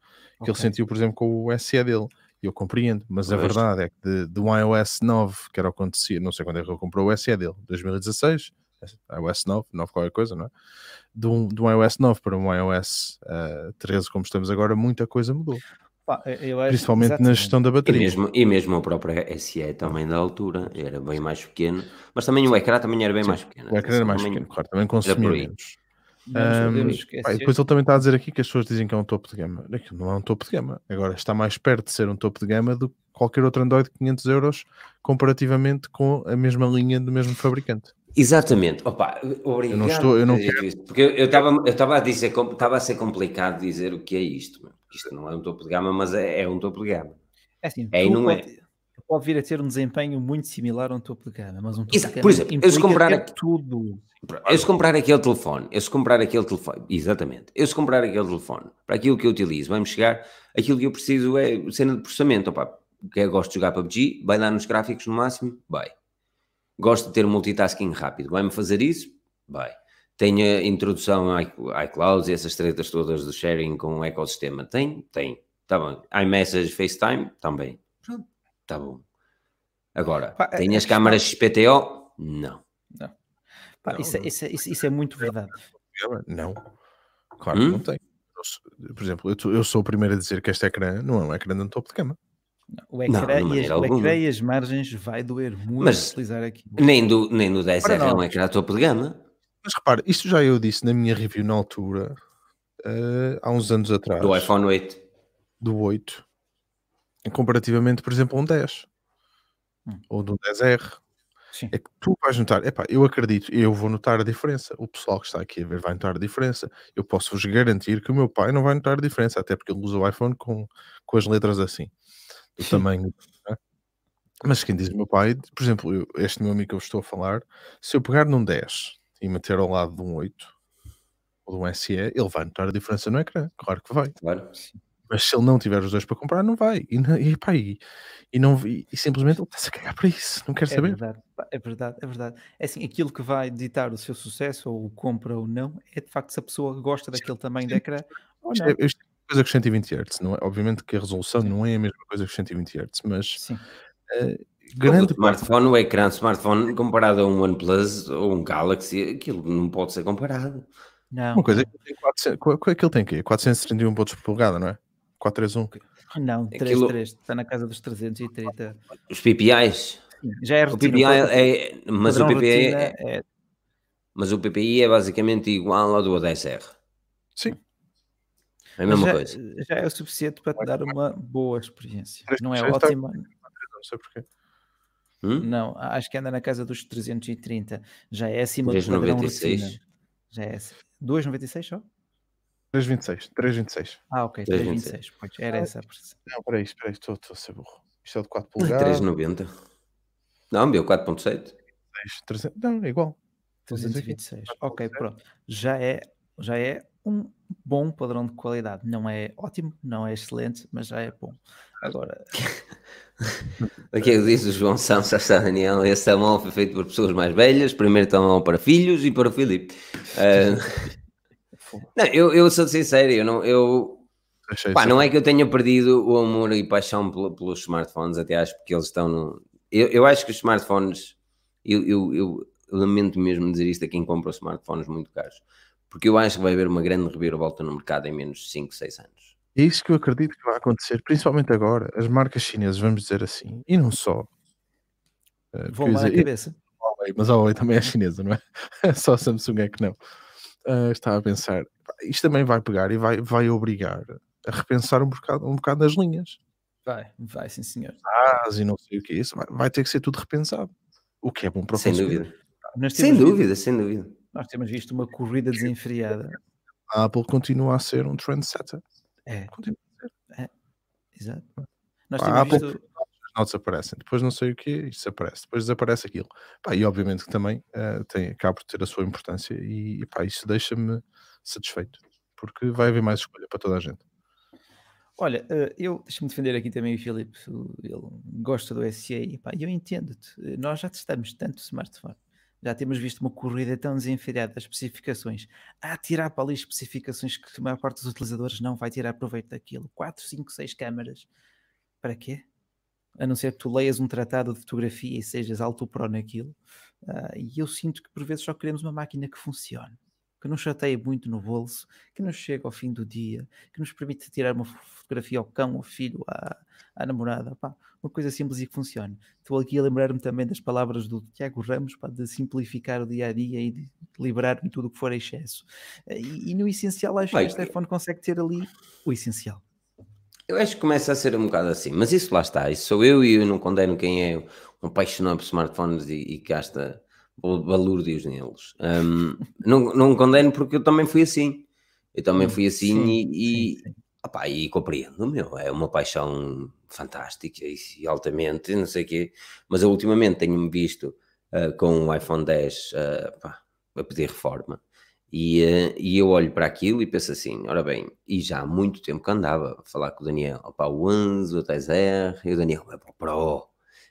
Que ele sentiu, por exemplo, com o SE dele. E eu compreendo, mas a Pois. verdade é que de, de um iOS 9, que era o que acontecia, não sei quando é que ele comprou o SE dele, 2016, iOS 9, 9 qualquer coisa, não é? De um, de um iOS 9 para um iOS eh, 13, como estamos agora, muita coisa mudou. Pá, eu acho- Principalmente na exatamente. gestão da E bateria. mesmo, e mesmo o próprio SE também da altura era bem mais pequeno, mas também o ecrã também era bem mais pequeno. O ecrã era mais pequeno, claro, também consumia menos. Pá, e depois ele também está a dizer aqui que as pessoas dizem que é um topo de gama. Aquilo não é um topo de gama. Agora está mais perto de ser um topo de gama do que qualquer outro Android de 500 euros comparativamente com a mesma linha do mesmo fabricante. Exatamente. Opa, obrigado. Eu não estou- eu não por quero- visto, Porque eu estava eu estava a dizer, estava a ser complicado dizer o que é isto. meu. Isto não é um topo de gama, mas é, é um topo de gama. É assim, É não é. pode, pode vir a ter um desempenho muito similar a um topo de gama, mas um topo Exato. de Por gama exemplo, eu se comprar aqui- tudo. Eu se comprar aquele telefone, eu se comprar aquele telefone, exatamente, eu se comprar aquele telefone, para aquilo que eu utilizo, vai-me chegar, aquilo que eu preciso é cena de processamento, opá, que eu gosto de jogar PUBG, vai dar nos gráficos no máximo, vai. Gosto de ter multitasking rápido, vai-me fazer isso? Vai. Tenho a introdução a iC- iCloud e essas tretas todas do sharing com o ecossistema? Tem? Tem. Tá bom. iMessage, FaceTime? Também. Pronto. Tá bom. Agora, Pá, é- tem é as câmaras XPTO? Não. Pá, Não, isso, é- não. isso é- isso- isso é muito verdade. Não. Claro Hum? que não tem. Por exemplo, eu, sou- eu sou o primeiro a dizer que este ecrã não é um ecrã de um topo de gama. O ecrã, de e, as, o ecrã alguma. e as margens vai doer muito Mas- utilizar aqui. Nem do, nem do 10R é um ecrã topo de gama. Mas repare, isto já eu disse na minha review na altura, eh, há uns anos atrás, Do iPhone 8. do 8, comparativamente, por exemplo, a um 10 Hum. ou do 10R. Sim. É que tu vais notar, epá, eu acredito, eu vou notar a diferença. O pessoal que está aqui a ver vai notar a diferença. Eu posso vos garantir que o meu pai não vai notar a diferença, até porque ele usa o iPhone com, com as letras assim, Sim. tamanho. né? Mas quem diz o meu pai, por exemplo, eu- este meu amigo que eu estou a falar, se eu pegar num 10 e meter ao lado de um 8 ou de um SE, ele vai notar a diferença no ecrã, claro que vai. Claro. Mas se ele não tiver os dois para comprar, não vai. E, e, pá, e, e não, e, e simplesmente ele está-se a cagar para isso, não quer É saber. verdade, é verdade, é verdade. É assim, aquilo que vai ditar o seu sucesso, ou o compra ou não, é de facto se a pessoa gosta daquele tamanho de sim. ecrã ou Isto não. é, isto é uma coisa que os 120 Hz, não é? Obviamente que a resolução Sim. não é a mesma coisa que os 120 Hz, mas Sim. O grande parte smartphone, o ecrã do smartphone comparado a um OnePlus ou um Galaxy, aquilo não pode ser comparado. Não, Uma coisa é ele tem 400, qual- qual é que ele tem aqui? 431 pontos por polegada, não é? 431. Não, Aquilo- 3, 3, está na casa dos 330. Os PPIs, Já é o retina, PPI pode- é, mas o PPI é, é- mas o PPI é basicamente igual ao do 10R. Sim. É a mesma já, coisa. já é o suficiente para te dar uma boa experiência. Não é ótima. Não sei porquê. Hum? Não, acho que anda na casa dos 330. Já é acima do padrão 3,96. Já é acima. 2,96 só? 3,26. 3,26. Ah, ok, 3,26. 3,26. Pois, era essa a percepção. Não, peraí, espera aí, estou estou a ser burro. Isto é de 4 Ah, polegadas. 3,90. Não, meu, 4.7. 300, não, é igual. 326. Mas Ok, pode ser. pronto. Já é, já é um bom padrão de qualidade. Não é ótimo, não é excelente, mas já é bom. Agora, *laughs* Aqui diz o João está Daniel. Esse telemóvel foi feito por pessoas mais velhas. Primeiro telemóvel para filhos e para o Filipe. *laughs* Ah, não, eu, eu sou sincero, eu não, eu, pá, não é que eu tenha perdido o amor e paixão pelo- pelos smartphones, até acho que eles estão no. Eu, eu acho que os smartphones, eu, eu, eu lamento mesmo dizer isto a quem compra smartphones muito caros, porque eu acho que vai haver uma grande reviravolta no mercado em menos de 5, 6 anos. É isso que eu acredito que vai acontecer, principalmente agora. As marcas chinesas, vamos dizer assim, e não só. Eh, eu lá na cabeça. Huawei, mas a Huawei também é chinesa, não é? *laughs* Só a Samsung é que não. Ah, estava a pensar, isto também vai pegar e vai, vai obrigar a repensar um bocado, um bocado as linhas. Vai, vai, sim, senhor. As e não sei o que é isso, vai, vai ter que ser tudo repensado. O que é bom para o Sem consumidor. dúvida. Sem dúvida, sem dúvida. Nós temos visto uma corrida desenfreada. A Apple continua a ser um trendsetter. É, Continua. exato. Nós A temos Apple- visto. As notas aparecem, depois não sei o que isto desaparece, depois desaparece aquilo. Pá, e obviamente que também eh, tem, acaba por ter a sua importância e, e pá, isso deixa-me satisfeito, porque vai haver mais escolha para toda a gente. Olha, eh, eu deixa-me defender aqui também o Filipe, ele gosta do SE e pá, eu entendo-te. Eh, Nós já testamos tanto smartphone, já temos visto uma corrida tão desenfreada das especificações, a tirar para ali especificações que a maior parte dos utilizadores não vai tirar proveito daquilo. 4, 5, 6 câmaras, para quê? A não ser que tu leias um tratado de fotografia e sejas alto pro naquilo. Ah, e eu sinto que por vezes só queremos uma máquina que funcione, que não chateie muito no bolso, que não chegue ao fim do dia, que nos permite tirar uma fotografia ao cão, ao filho, à, à namorada, pá, uma coisa simples e que funcione. Estou aqui a lembrar-me também das palavras do Tiago Ramos, pá, de simplificar o dia a dia e de liberar-me tudo o que for excesso. E, e no essencial, acho que este iPhone consegue ter ali o essencial. Eu acho que começa a ser um bocado assim, mas isso lá está, isso sou eu e eu não condeno quem é um apaixonado por smartphones e, e gasta balúrdios neles. Hum, não, não condeno porque eu também fui assim. Eu também fui assim Sim, e, e, sim, sim. opá, e compreendo, meu, é uma paixão fantástica e, altamente, não sei o quê, mas eu ultimamente tenho-me visto ah, com o iPhone 10 ah, pá, a pedir reforma. E, eh, e eu olho para aquilo e penso assim: ora bem, e já há muito tempo que andava a falar com o Daniel, opá, o 11, o 10R, e o Daniel, vai para o Pro,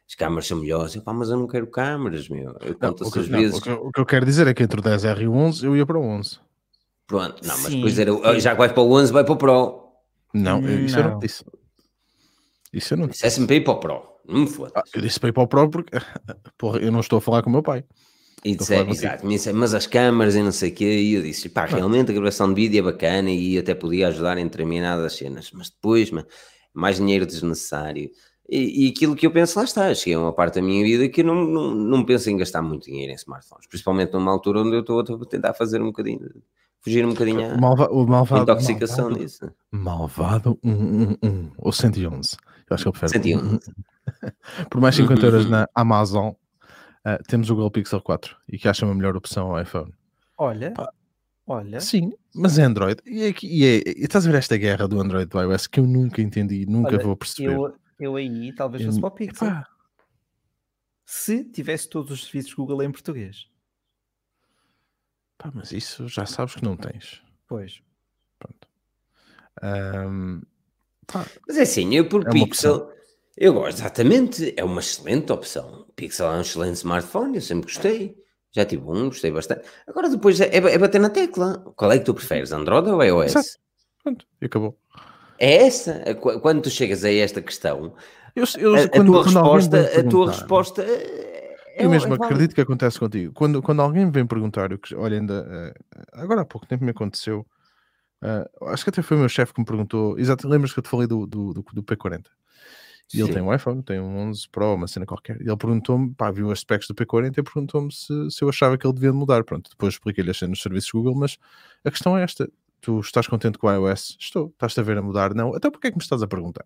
as câmaras são melhores, eu, pá, mas eu não quero câmaras, meu. Eu Não, conto as não, vezes. o que eu- o que eu quero dizer é que entre o 10R e o 11 eu ia para o 11. Pronto, não, mas Sim, depois era, já que vais para o 11, vai para o Pro. Não, eu- isso eu não Não. disse. Isso eu não disse. Dissesse-me para ir para o Pro, não me foda. Ah, eu disse para ir para o Pro porque *laughs* porra, eu não estou a falar com o meu pai. E disse, exato, me disse, mas as câmaras e não sei o quê, e eu disse, pá, realmente a gravação de vídeo é bacana e até podia ajudar em determinadas cenas, mas depois, man, mais dinheiro desnecessário. E, e aquilo que eu penso, lá está, cheguei a uma parte da minha vida que eu não, não, não penso em gastar muito dinheiro em smartphones, principalmente numa altura onde eu estou a tentar fazer um bocadinho, fugir um bocadinho à malva, malvado. intoxicação malvado, disso. Malvado 111 ou 111. Eu acho que eu prefiro. 111. *laughs* Por mais 50 euros Uhum. na Amazon, ah, temos o Google Pixel 4 e que acha uma melhor opção ao iPhone. Olha, Pá. olha, Sim, mas é Android. E, é, e é- e estás a ver esta guerra do Android do iOS que eu nunca entendi, nunca Olha, vou perceber. eu, eu aí talvez fosse para o Pixel. Epá, Se tivesse todos os serviços Google em português. pá, mas isso já sabes que não tens. Pois. Pronto. Ahm, pá, Mas é assim, eu por É Pixel, eu gosto, exatamente, é uma excelente opção. Pixel é um excelente smartphone, eu sempre gostei. Já tive um, gostei bastante. Agora depois é, é bater na tecla. Qual é que tu preferes, Android ou iOS? Exato. pronto, e acabou. É essa. É qu- Quando tu chegas a esta questão, Eu, eu, a, a quando- tua quando alguém resposta, a tua resposta é, é Eu mesmo é acredito que acontece contigo. Quando, quando alguém me vem perguntar, eu olha, ainda eh, agora há pouco tempo me aconteceu. eh, acho que até foi o meu chefe que me perguntou. Exato, lembras que eu te falei do, do, do, do P40? E ele Sim. tem um iPhone, tem um 11 Pro, uma cena qualquer. E ele perguntou-me, pá, viu as specs do P40 e perguntou-me se, se eu achava que ele devia mudar. Pronto, depois expliquei-lhe as cenas dos serviços Google, mas a questão é esta: tu estás contente com o iOS? Estou. Estás-te a ver a mudar? Não. Então porquê é que me estás a perguntar?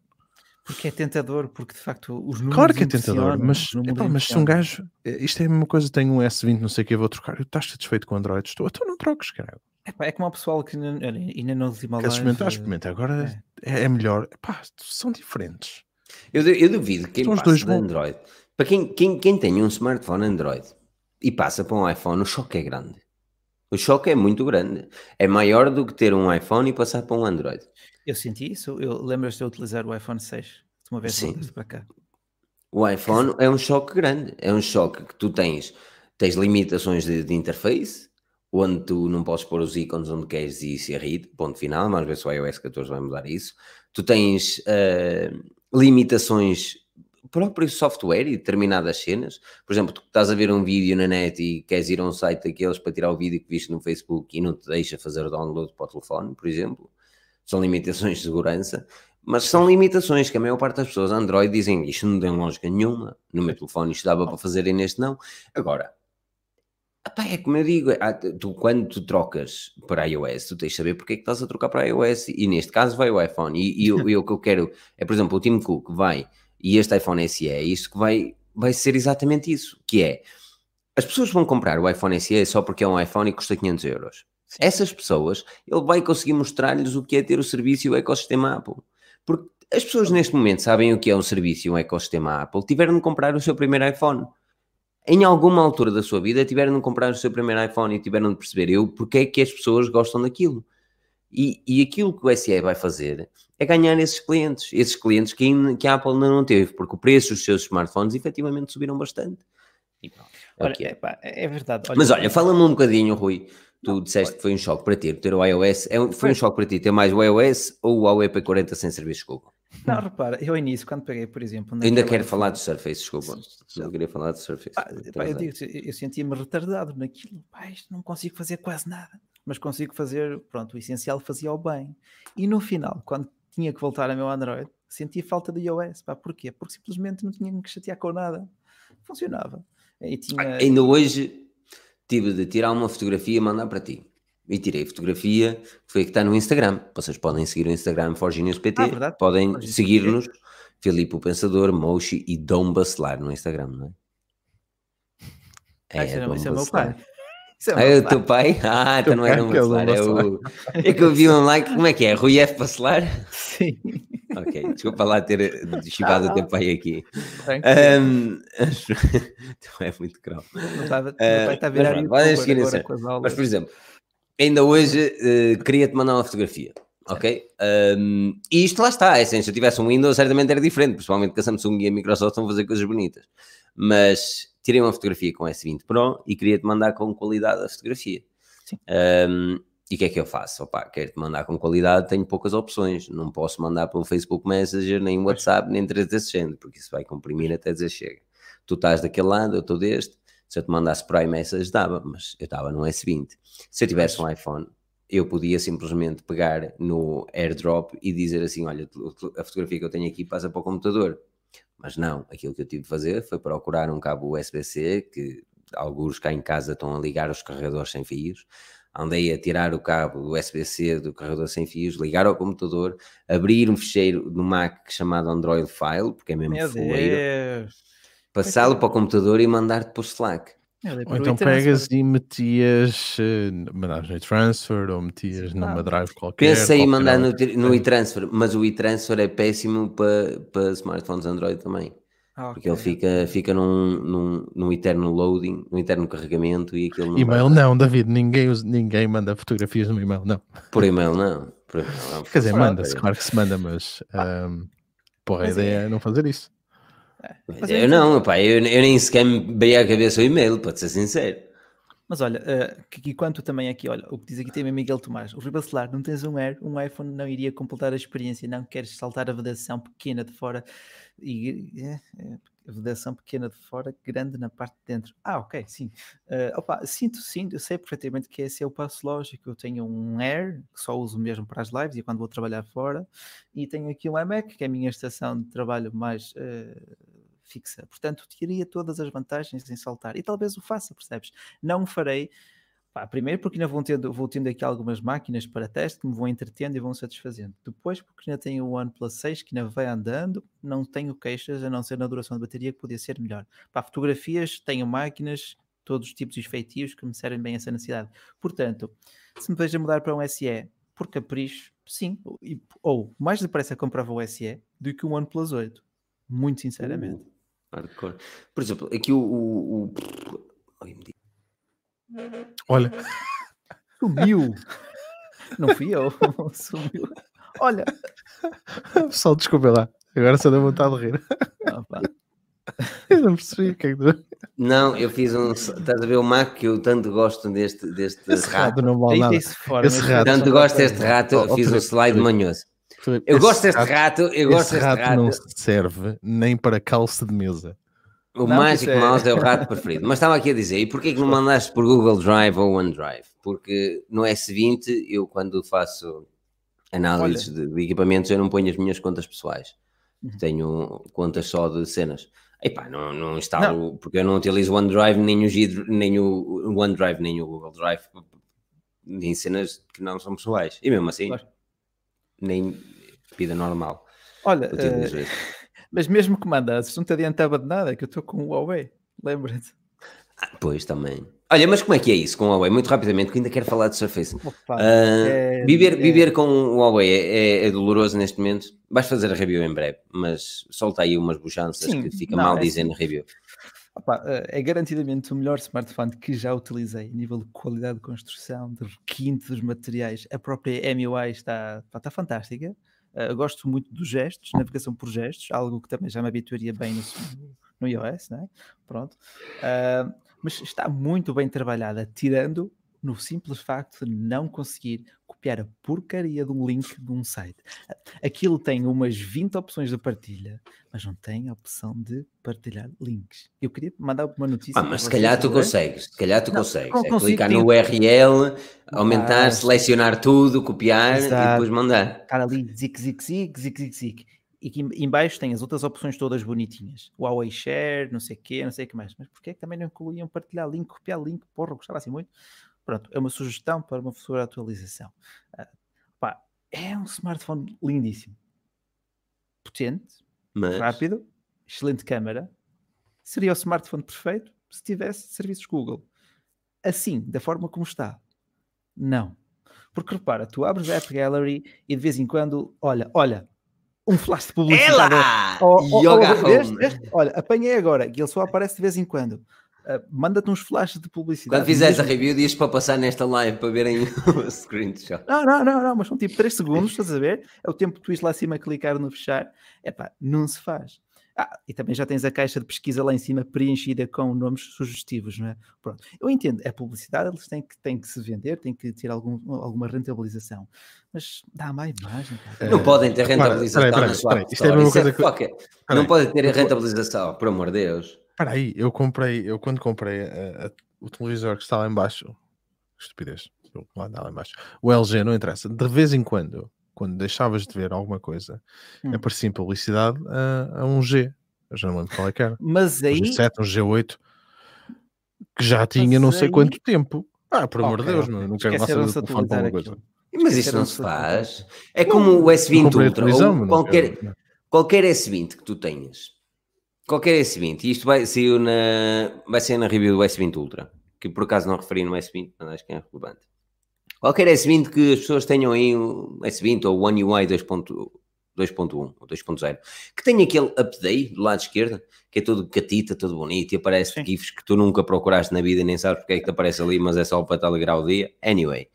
Porque é tentador, porque de facto os números. Claro que é tentador, mas, epá, mas se um gajo. eh, Isto é a mesma coisa, tenho um S20, não sei o que, vou trocar. Eu estás satisfeito com o Android? Estou. Então não troques, caralho. Epá, é como o pessoal que ainda, última Queres live. experimentar? Experimenta. Agora é, é melhor. Epá, são diferentes. Eu, eu duvido que quem São os passa dois de bons. Android, para quem, quem, quem tem um smartphone Android e passa para um iPhone, o choque é grande. O choque é muito grande. É maior do que ter um iPhone e passar para um Android. Eu senti isso. Eu lembro-te de eu utilizar o iPhone 6 de uma vez Sim. para cá. O iPhone é um choque grande. É um choque que tu tens, tens limitações de, de interface, onde tu não podes pôr os ícones onde queres e isso irrita, ponto final. Vamos ver se o iOS 14 vai mudar isso. Tu tens eh, limitações próprio software e determinadas cenas. Por exemplo, tu estás a ver um vídeo na net e queres ir a um site daqueles para tirar o vídeo que viste no Facebook e não te deixa fazer o download para o telefone, por exemplo. São limitações de segurança. Mas são limitações que a maior parte das pessoas Android dizem isto não tem lógica nenhuma. No meu telefone isto dava para fazer e neste não. Agora, epá, é como eu digo, ah, tu, quando tu trocas para iOS, tu tens de saber porque é que estás a trocar para iOS e neste caso vai o iPhone. E, e, *laughs* e o que eu quero é, por exemplo, o Tim Cook vai e este iPhone SE é isto que vai, vai ser exatamente isso, que é as pessoas vão comprar o iPhone SE só porque é um iPhone e custa 500 euros. Essas pessoas, ele vai conseguir mostrar-lhes o que é ter o serviço e o ecossistema Apple. Porque as pessoas neste momento sabem o que é um serviço e um ecossistema Apple, tiveram de comprar o seu primeiro iPhone. Em alguma altura da sua vida tiveram de comprar o seu primeiro iPhone e tiveram de perceber eu porque é que as pessoas gostam daquilo. E, e aquilo que o SE vai fazer é ganhar esses clientes, esses clientes que, que a Apple ainda não teve, porque o preço dos seus smartphones efetivamente subiram bastante. E pronto, é Olha, é. epá, é verdade. Mas olha, fala-me um bocadinho, Rui. Tu disseste que foi um choque para ti ter o iOS. É um- foi um Foi. choque para ti ter mais o iOS ou o Huawei P40 sem serviço? Desculpa. Não, repara, eu ao início, quando peguei, por exemplo. Ainda quero falar do Surface, desculpa. Eu queria falar do Surface. Pá, Tens pá, eu digo eu, sentia-me retardado naquilo. Pá, isto não consigo fazer quase nada. Mas consigo fazer, pronto, o essencial fazia o bem. E no final, quando tinha que voltar ao meu Android, sentia falta do iOS. Pá, porquê? Porque simplesmente não tinha que chatear com nada. Funcionava. E tinha... Ainda hoje tive de tirar uma fotografia e mandar para ti. E tirei fotografia, que foi a que está no Instagram. Vocês podem seguir o Instagram ForGeniusPT, Ah, podem seguir-nos, Filipe o Pensador, Moshi e Dom Bacelar no Instagram, não é? Ah, é, Dom isso é o meu pai. É o Ah, é o teu pai? *laughs* Ah, então não era um é Bacelar, é o... *laughs* É que eu vi um like, como é que é? Rui F. Bacelar? Sim. Ok, desculpa lá ter eh, chivado o teu pai aqui. Então *laughs* é muito grave. Não estava- meu pai está a mas virar podem seguir agora aulas. Mas, por exemplo, ainda hoje eh, queria-te mandar uma fotografia, ok? Ahm, e isto lá está, é assim, se eu tivesse um Windows certamente era diferente, principalmente que a Samsung e a Microsoft estão a fazer coisas bonitas. Mas tirei uma fotografia com S20 Pro e queria-te mandar com qualidade a fotografia. Ahm, e o que é que eu faço? Opa, quero-te mandar com qualidade, tenho poucas opções. Não posso mandar pelo Facebook Messenger, nem WhatsApp, nem 3 desse género, porque isso vai comprimir até dizer chega. Tu estás daquele lado, eu estou deste. Se eu te mandasse por iMessage, dava, mas eu estava no S20. Se eu tivesse um iPhone, eu podia simplesmente pegar no AirDrop e dizer assim: olha, a fotografia que eu tenho aqui passa para o computador. Mas não, aquilo que eu tive de fazer foi procurar um cabo USB-C, que alguns cá em casa estão a ligar os carregadores sem fios. Andei a tirar o cabo USB-C do carregador sem fios, ligar ao computador, abrir um ficheiro no Mac chamado Android File, porque é mesmo Meu fuleiro, passá-lo para o computador e mandar-te para o Slack. Dei Ou então pegas e metias, eh, mandavas no e-transfer ou metias numa Ah, drive qualquer. Pensei em mandar no, e-transfer, mas o e-transfer é péssimo para, para smartphones Android também. Ah, Porque ele fica, fica num, num, num eterno loading, num eterno carregamento e aquilo não E-mail vai- não, David, ninguém, ninguém manda fotografias no e-mail, não. Por e-mail não. Por e-mail, não. Quer dizer, manda-se, claro que se manda, mas ahm, porra, a Mas ideia é- é não fazer isso. É. Eu não, pá, eu, eu nem sequer me veio à cabeça o e-mail, para ser sincero. Mas olha, que, que quanto também aqui, olha, o que diz aqui também Miguel Tomás, o Bacelar, não tens um Air, um iPhone não iria completar a experiência, não queres saltar a vedação pequena de fora e é, é, a vedação pequena de fora, grande na parte de dentro. Ah, ok, sim. Eh, opa, sinto, sim, eu sei perfeitamente que esse é o passo lógico. Eu tenho um Air, que só uso mesmo para as lives e quando vou trabalhar fora, e tenho aqui um iMac, que é a minha estação de trabalho mais eh, fixa. Portanto, teria todas as vantagens em saltar. E talvez o faça, percebes? Não o farei Pá, primeiro porque ainda vão tendo, vou tendo aqui algumas máquinas para teste que me vão entretendo e vão satisfazendo. Depois porque ainda tenho o OnePlus 6 que ainda vai andando, não tenho queixas a não ser na duração de bateria que podia ser melhor. Para fotografias tenho máquinas, todos os tipos de efeitivos que me servem bem essa necessidade. Portanto, se me vejo mudar para um SE por capricho, sim, ou mais depressa comprava o SE do que o OnePlus 8, muito sinceramente. Uh, Por exemplo, aqui o, o, o... Olha. Sumiu. *laughs* Não fui eu. *laughs* Sumiu. Olha. Pessoal, desculpa lá. Agora só deu vontade de rir. Opa. *laughs* Eu não percebi o que é que tu... Não, eu fiz um. Estás a ver o Mac que eu tanto gosto deste, deste Esse rato. rato não vale nada. Fora, Esse rato- Tanto gosto deste rato, Oh, oh, fiz um slide Filipe. manhoso. Filipe, Eu gosto deste rato- rato, eu gosto deste rato rato. não serve nem para calça de mesa. O Não, Magic é- Mouse é o rato preferido. Mas estava aqui a dizer, e porquê que não mandaste por Google Drive ou OneDrive? Porque no S20, eu quando faço análises de, de equipamentos, eu não ponho as minhas contas pessoais. Uhum. Tenho contas só de cenas. Epá, não, não instalo, porque eu não utilizo OneDrive, nem o, G, nem o OneDrive, nem o Google Drive, nem cenas que não são pessoais. E mesmo assim, Claro. nem vida normal. Olha, isso. Mas mesmo que mandasses, não te adiantava de nada, que eu estou com o Huawei. Lembra-te? Pois também. Olha, mas como é que é isso com o Huawei? Muito rapidamente, que ainda quero falar de Surface. Opa, Ah, é- viver, é- viver com o Huawei é, é- é doloroso neste momento. Vais fazer a review em breve, mas solta aí umas buchanças Sim, que fica não, mal é dizer assim. review. Opa, é garantidamente o melhor smartphone que já utilizei, a nível de qualidade de construção, de requinte dos materiais. A própria MUI está, está fantástica. Eu gosto muito dos gestos, navegação por gestos, algo que também já me habituaria bem no, no iOS, né? Pronto. Ah, mas está muito bem trabalhada, tirando no simples facto de não conseguir copiar a porcaria de um link de um site. Aquilo tem umas 20 opções de partilha, mas não tem a opção de partilhar links. Eu queria mandar uma notícia. Ah, mas se calhar tu consegues, se calhar tu Não, consegues. não É consigo, clicar no URL, aumentar, Mas- selecionar tudo, copiar e Exato. depois mandar. Estar ali, zic, zic, zic, zic, zic, zic. E aqui em baixo tem as outras opções todas bonitinhas. Huawei Share, não sei o quê, não sei o que mais. Mas porquê é que também não incluíam partilhar link, copiar link? Porra, gostava assim muito. Pronto, é uma sugestão para uma futura atualização. Ah, pá, é um smartphone lindíssimo. Potente, Mas rápido, excelente câmera. Seria o smartphone perfeito se tivesse serviços Google. Assim, da forma como está, não. Porque repara, tu abres a App Gallery e de vez em quando, olha, olha, um flash de publicidade. Ela! Oh, oh, oh, Yoga? Home. Olha, apanhei agora, que ele só aparece de vez em quando. Ah, Manda-te uns flashes de publicidade. Quando fizeres a review, dizes para passar nesta live para verem *laughs* o screenshot. Não, não, não, não, mas são tipo 3 segundos, estás a ver? É o tempo que tu ires lá acima clicar no fechar. Epá, não se faz. Ah, e também já tens a caixa de pesquisa lá em cima preenchida com nomes sugestivos, não é? Pronto. Eu entendo, é publicidade, eles têm que, têm que se vender, têm que ter algum, alguma rentabilização. Mas dá má imagem, pá. Não Eh, podem ter rentabilização na sua peraí, é é. Não podem ter rentabilização, por amor de Deus. Espera aí, eu comprei, eu quando comprei a- a- o televisor que está lá em baixo, estupidez, lá lá em baixo, o LG não interessa, de vez em quando, quando deixavas de ver alguma coisa, Hum. aparecia em publicidade a, a um G, eu já não lembro qual é que era, Mas um aí. G7, um G8, que já tinha não sei aí- quanto tempo. Ah, por amor de Deus, ok. meu, não quero do de telefone para alguma coisa. Mas isso não se faz. É como o S20 Comprei a Ultra, ou mas não qualquer, qualquer S20 que tu tenhas, qualquer S20, e isto vai, saiu na, vai ser na review do S20 Ultra, que por acaso não referi no S20, mas acho que é relevante. Qualquer S20 que as pessoas tenham aí, o S20 ou o One UI 2.2.1 ou 2.0, que tenha aquele update do lado esquerdo, que é todo catita, todo bonito, e aparece Sim. GIFs que tu nunca procuraste na vida e nem sabes porque é que te aparece ali, mas é só para te alegrar o dia. Anyway,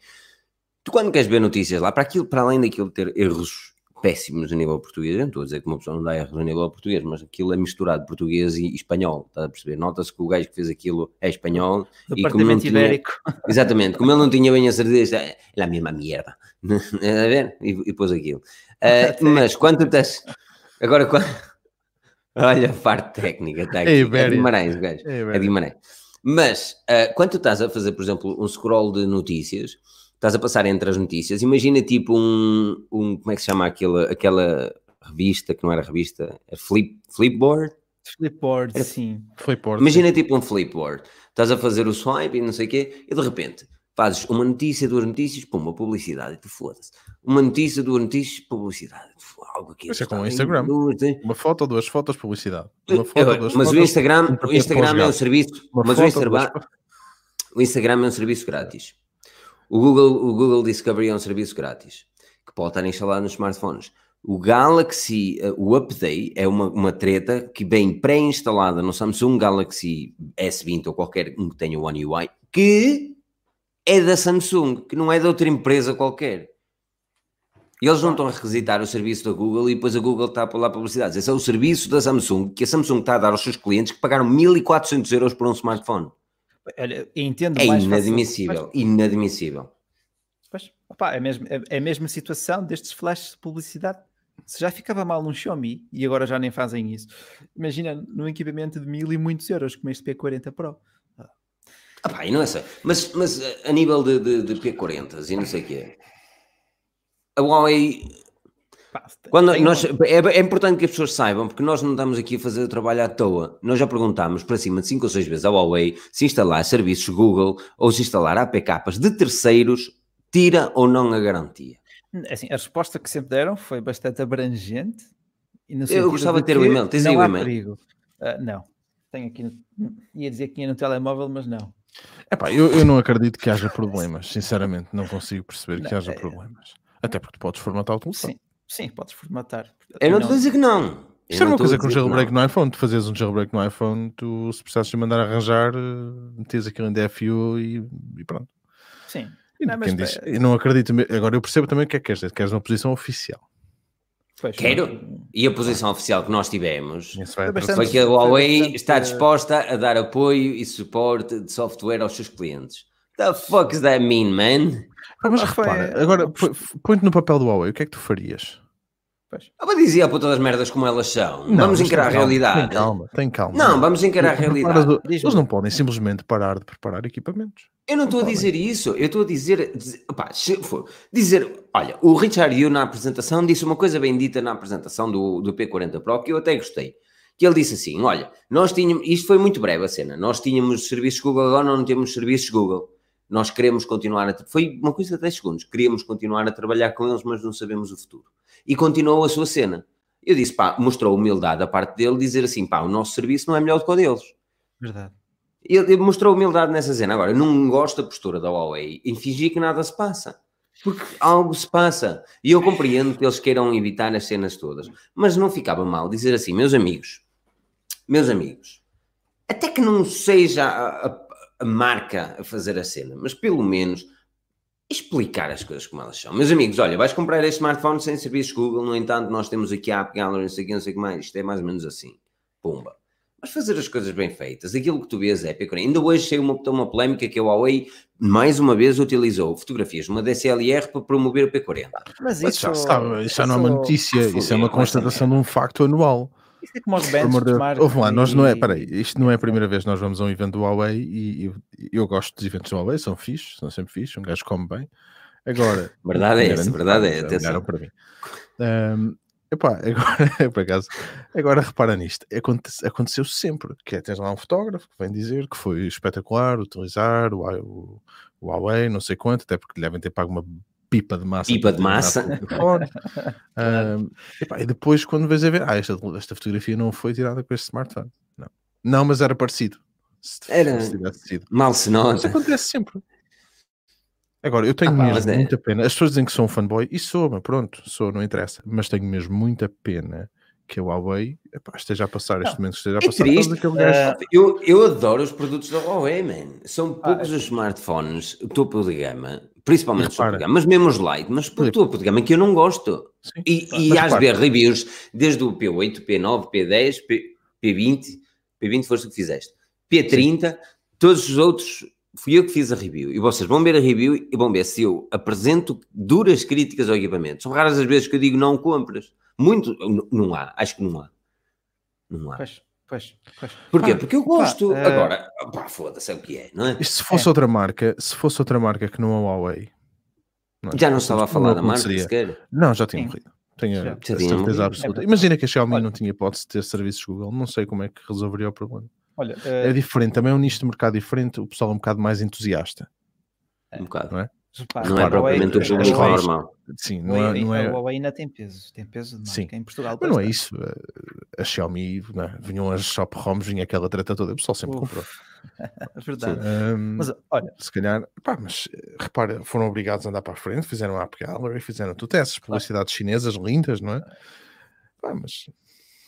tu quando queres ver notícias lá, para, aquilo, para além daquilo ter erros péssimos a nível português, eu não estou a dizer que uma pessoa não dá erros a nível português, mas aquilo é misturado português e espanhol, estás a perceber? Nota-se que o gajo que fez aquilo é espanhol e como tinha, Ibérico. *laughs* exatamente, como ele não tinha bem a certeza, é a mesma merda, *laughs* a ver? E, e pôs aquilo. *laughs* Ah, mas quando tu estás, agora quando, olha a parte técnica, está aqui, É é, Guimarães, o gajo. É, É Guimarães. Mas ah, quando tu estás a fazer, por exemplo, um scroll de notícias, estás a passar entre as notícias, imagina tipo um, um como é que se chama aquela, aquela revista, que não era revista, é flip, Flipboard? Flipboard, Era- sim. Foi por Imagina tipo um Flipboard. Estás a fazer o swipe e não sei o quê, e de repente Fazes uma notícia, duas notícias, pum, uma publicidade, e tu foda-se. Uma notícia, duas notícias, publicidade. Algo aqui. Isso é como o Instagram. duas? Uma foto, duas fotos, publicidade. Uma foto, Eu- duas mas o fotos, Instagram, um o Instagram é um serviço, Uma mas o foto, Instagram, duas- o Instagram é um serviço grátis. O Google, o Google Discovery é um serviço grátis que pode estar instalado nos smartphones. O Galaxy, eh, o Update é uma, uma treta que vem pré-instalada no Samsung Galaxy S20 ou qualquer um que tenha One UI, que é da Samsung, que não é de outra empresa qualquer. E eles não estão a requisitar o serviço da Google e depois a Google está a lá publicidades. Esse é o serviço da Samsung que a Samsung está a dar aos seus clientes que pagaram 1400 euros por um smartphone. Olha, entendo É mais fácil- inadmissível, inadmissível. Pois, opá, é, mesmo, é, é a mesma situação destes flashes de publicidade. Se já ficava mal num Xiaomi e agora já nem fazem isso, imagina num equipamento de mil e muitos euros como este P40 Pro. Ah pá, e não é só. Mas, mas eh, a nível de, de, de P40 e não sei o quê, a Huawei Quando nós, é, é importante que as pessoas saibam, porque nós não estamos aqui a fazer o trabalho à toa. Nós já perguntámos para cima de 5 ou 6 vezes à Huawei se instalar serviços Google ou se instalar APKs de terceiros tira ou não a garantia. assim, a resposta que sempre deram foi bastante abrangente. E no Eu gostava de ter o que e-mail. Tens aí não o há e-mail? perigo. Ah, não, tenho aqui. no- Ia dizer que tinha no telemóvel, mas não. Epá, eu, eu não acredito que haja problemas, *laughs* sinceramente, não consigo perceber que Não, haja é- problemas. Até porque tu podes formatar o telefone. Sim, sim, podes formatar. Eu não estou a dizer que não. Isto é não uma coisa com um jailbreak não. no iPhone. Tu fazes um jailbreak no iPhone, tu se precisasses de mandar arranjar, eh, metes aquilo em DFU e, e pronto. Sim. E Não, mas espera. eu não acredito. Agora eu percebo também o que é que queres dizer. Queres uma posição oficial. Pois, Quero. E a posição oficial que nós tivemos Foi bastante- que a Huawei bastante- está disposta a dar apoio e suporte de software aos seus clientes. The fuck does that mean, man? Ah, mas Ah, foi- repara, agora põe- põe-te no papel do Huawei. O que é que tu farias? Pois. Eu vou dizer a puta das merdas como elas são. Não, vamos encarar a calma, realidade. Tem calma, tem calma. Não, vamos encarar a realidade. o- Diz-me. Eles não podem simplesmente parar de preparar equipamentos. Eu não estou a dizer isso, eu estou a dizer, dizer, opá, se for, dizer, olha, o Richard Yu na apresentação disse uma coisa bem dita na apresentação do, do P40 Pro que eu até gostei. Que ele disse assim: olha, nós tínhamos, isto foi muito breve a cena, nós tínhamos serviços Google, agora não temos serviços Google. Nós queremos continuar a. Foi uma coisa de 10 segundos. Queríamos continuar a trabalhar com eles, mas não sabemos o futuro. E continuou a sua cena. Eu disse, pá, mostrou humildade da parte dele, dizer assim, pá, o nosso serviço não é melhor do que o deles. Verdade. Ele, mostrou humildade nessa cena. Agora, não gosto da postura da Huawei em fingir que nada se passa. Porque algo se passa. E eu compreendo que eles queiram evitar as cenas todas. Mas não ficava mal dizer assim, meus amigos, meus amigos, até que não seja a, a- a marca a fazer a cena, mas pelo menos explicar as coisas como elas são. Meus amigos, olha, vais comprar este smartphone sem serviços Google, no entanto, nós temos aqui a App Gallery, não sei o que, não sei o que mais. Isto é mais ou menos assim. Pumba. Mas fazer as coisas bem feitas, aquilo que tu vês é pequeno. Ainda hoje saiu uma, uma polémica que a Huawei mais uma vez utilizou fotografias numa DSLR para promover o P40. Mas Mas isso já sabe, isso já não é uma notícia, isso é uma vai constatação de um facto anual. Isso é como os bands de Houve lá, nós não é, e- peraí, isto não é a primeira vez que nós vamos a um evento do Huawei e, e- eu gosto dos eventos do Huawei, são fixos, são sempre fixos, um gajo come bem. Agora, Verdade é essa, verdade é, atenção. para mim. Ahm, epá, agora, *laughs* por acaso, agora repara nisto, aconte- aconteceu sempre, que é, tens lá um fotógrafo que vem dizer que foi espetacular utilizar o, o- o Huawei, não sei quanto, até porque lhe devem ter pago uma pipa de massa. Pipa de massa. *laughs* Ahm, epá, e depois quando vês a ver, ah, esta, esta fotografia não foi tirada com este smartphone. Não, não mas era parecido. Se, Era. se tivesse sido. Mal se Isso acontece sempre. Agora, eu tenho Ah mesmo é. muita pena. As pessoas dizem que sou um fanboy e sou, mas pronto, sou, não interessa. Mas tenho mesmo muita pena que a Huawei epá, esteja a passar este momento, esteja a É passar triste. Ah, Eu, eu adoro os produtos da Huawei, man. São Ah, poucos os smartphones, o topo de gama, principalmente os gama, mas mesmo os light, mas por de gama que eu não gosto. Sim. E, e mas às repara. ver reviews desde o P8, P9, P10, P, P20, P20 foste o que fizeste, P30, todos os outros fui eu que fiz a review. E vocês vão ver a review e vão ver se eu apresento duras críticas ao equipamento. São raras as vezes que eu digo não compras. Muito, não há, acho que não há. Não há. Pois, pois, pois. Porquê? Pá, Porque eu gosto. eh, Agora, pá, foda-se, é o que é, não é? Isto se fosse outra marca, se fosse outra marca que não a Huawei. não é? Já não estava a falar da marca sequer. Não, já tinha Sim. morrido. Tenho Já. a Já tinha certeza morrido. absoluta. É, Imagina que a Xiaomi olha. não tinha hipótese de ter serviços Google. Não sei como é que resolveria o problema. Olha, É eh, diferente, também é um nicho de mercado diferente. O pessoal é um bocado mais entusiasta. um bocado. não é? Repara, Não é propriamente o as público Huawei- normal. Sim, não é, não é, A Huawei ainda tem peso, tem peso de Sim. marca em Portugal. mas não é isso. A, a Xiaomi, é? vinham as shop ROMs, vinha aquela treta toda, o pessoal sempre Uf, comprou. É *laughs* verdade. Ahm, Mas olha, se calhar, pá, mas eh, repara, foram obrigados a andar para a frente, fizeram a App Gallery, fizeram tudo essas publicidades chinesas lindas, não é? Pá, mas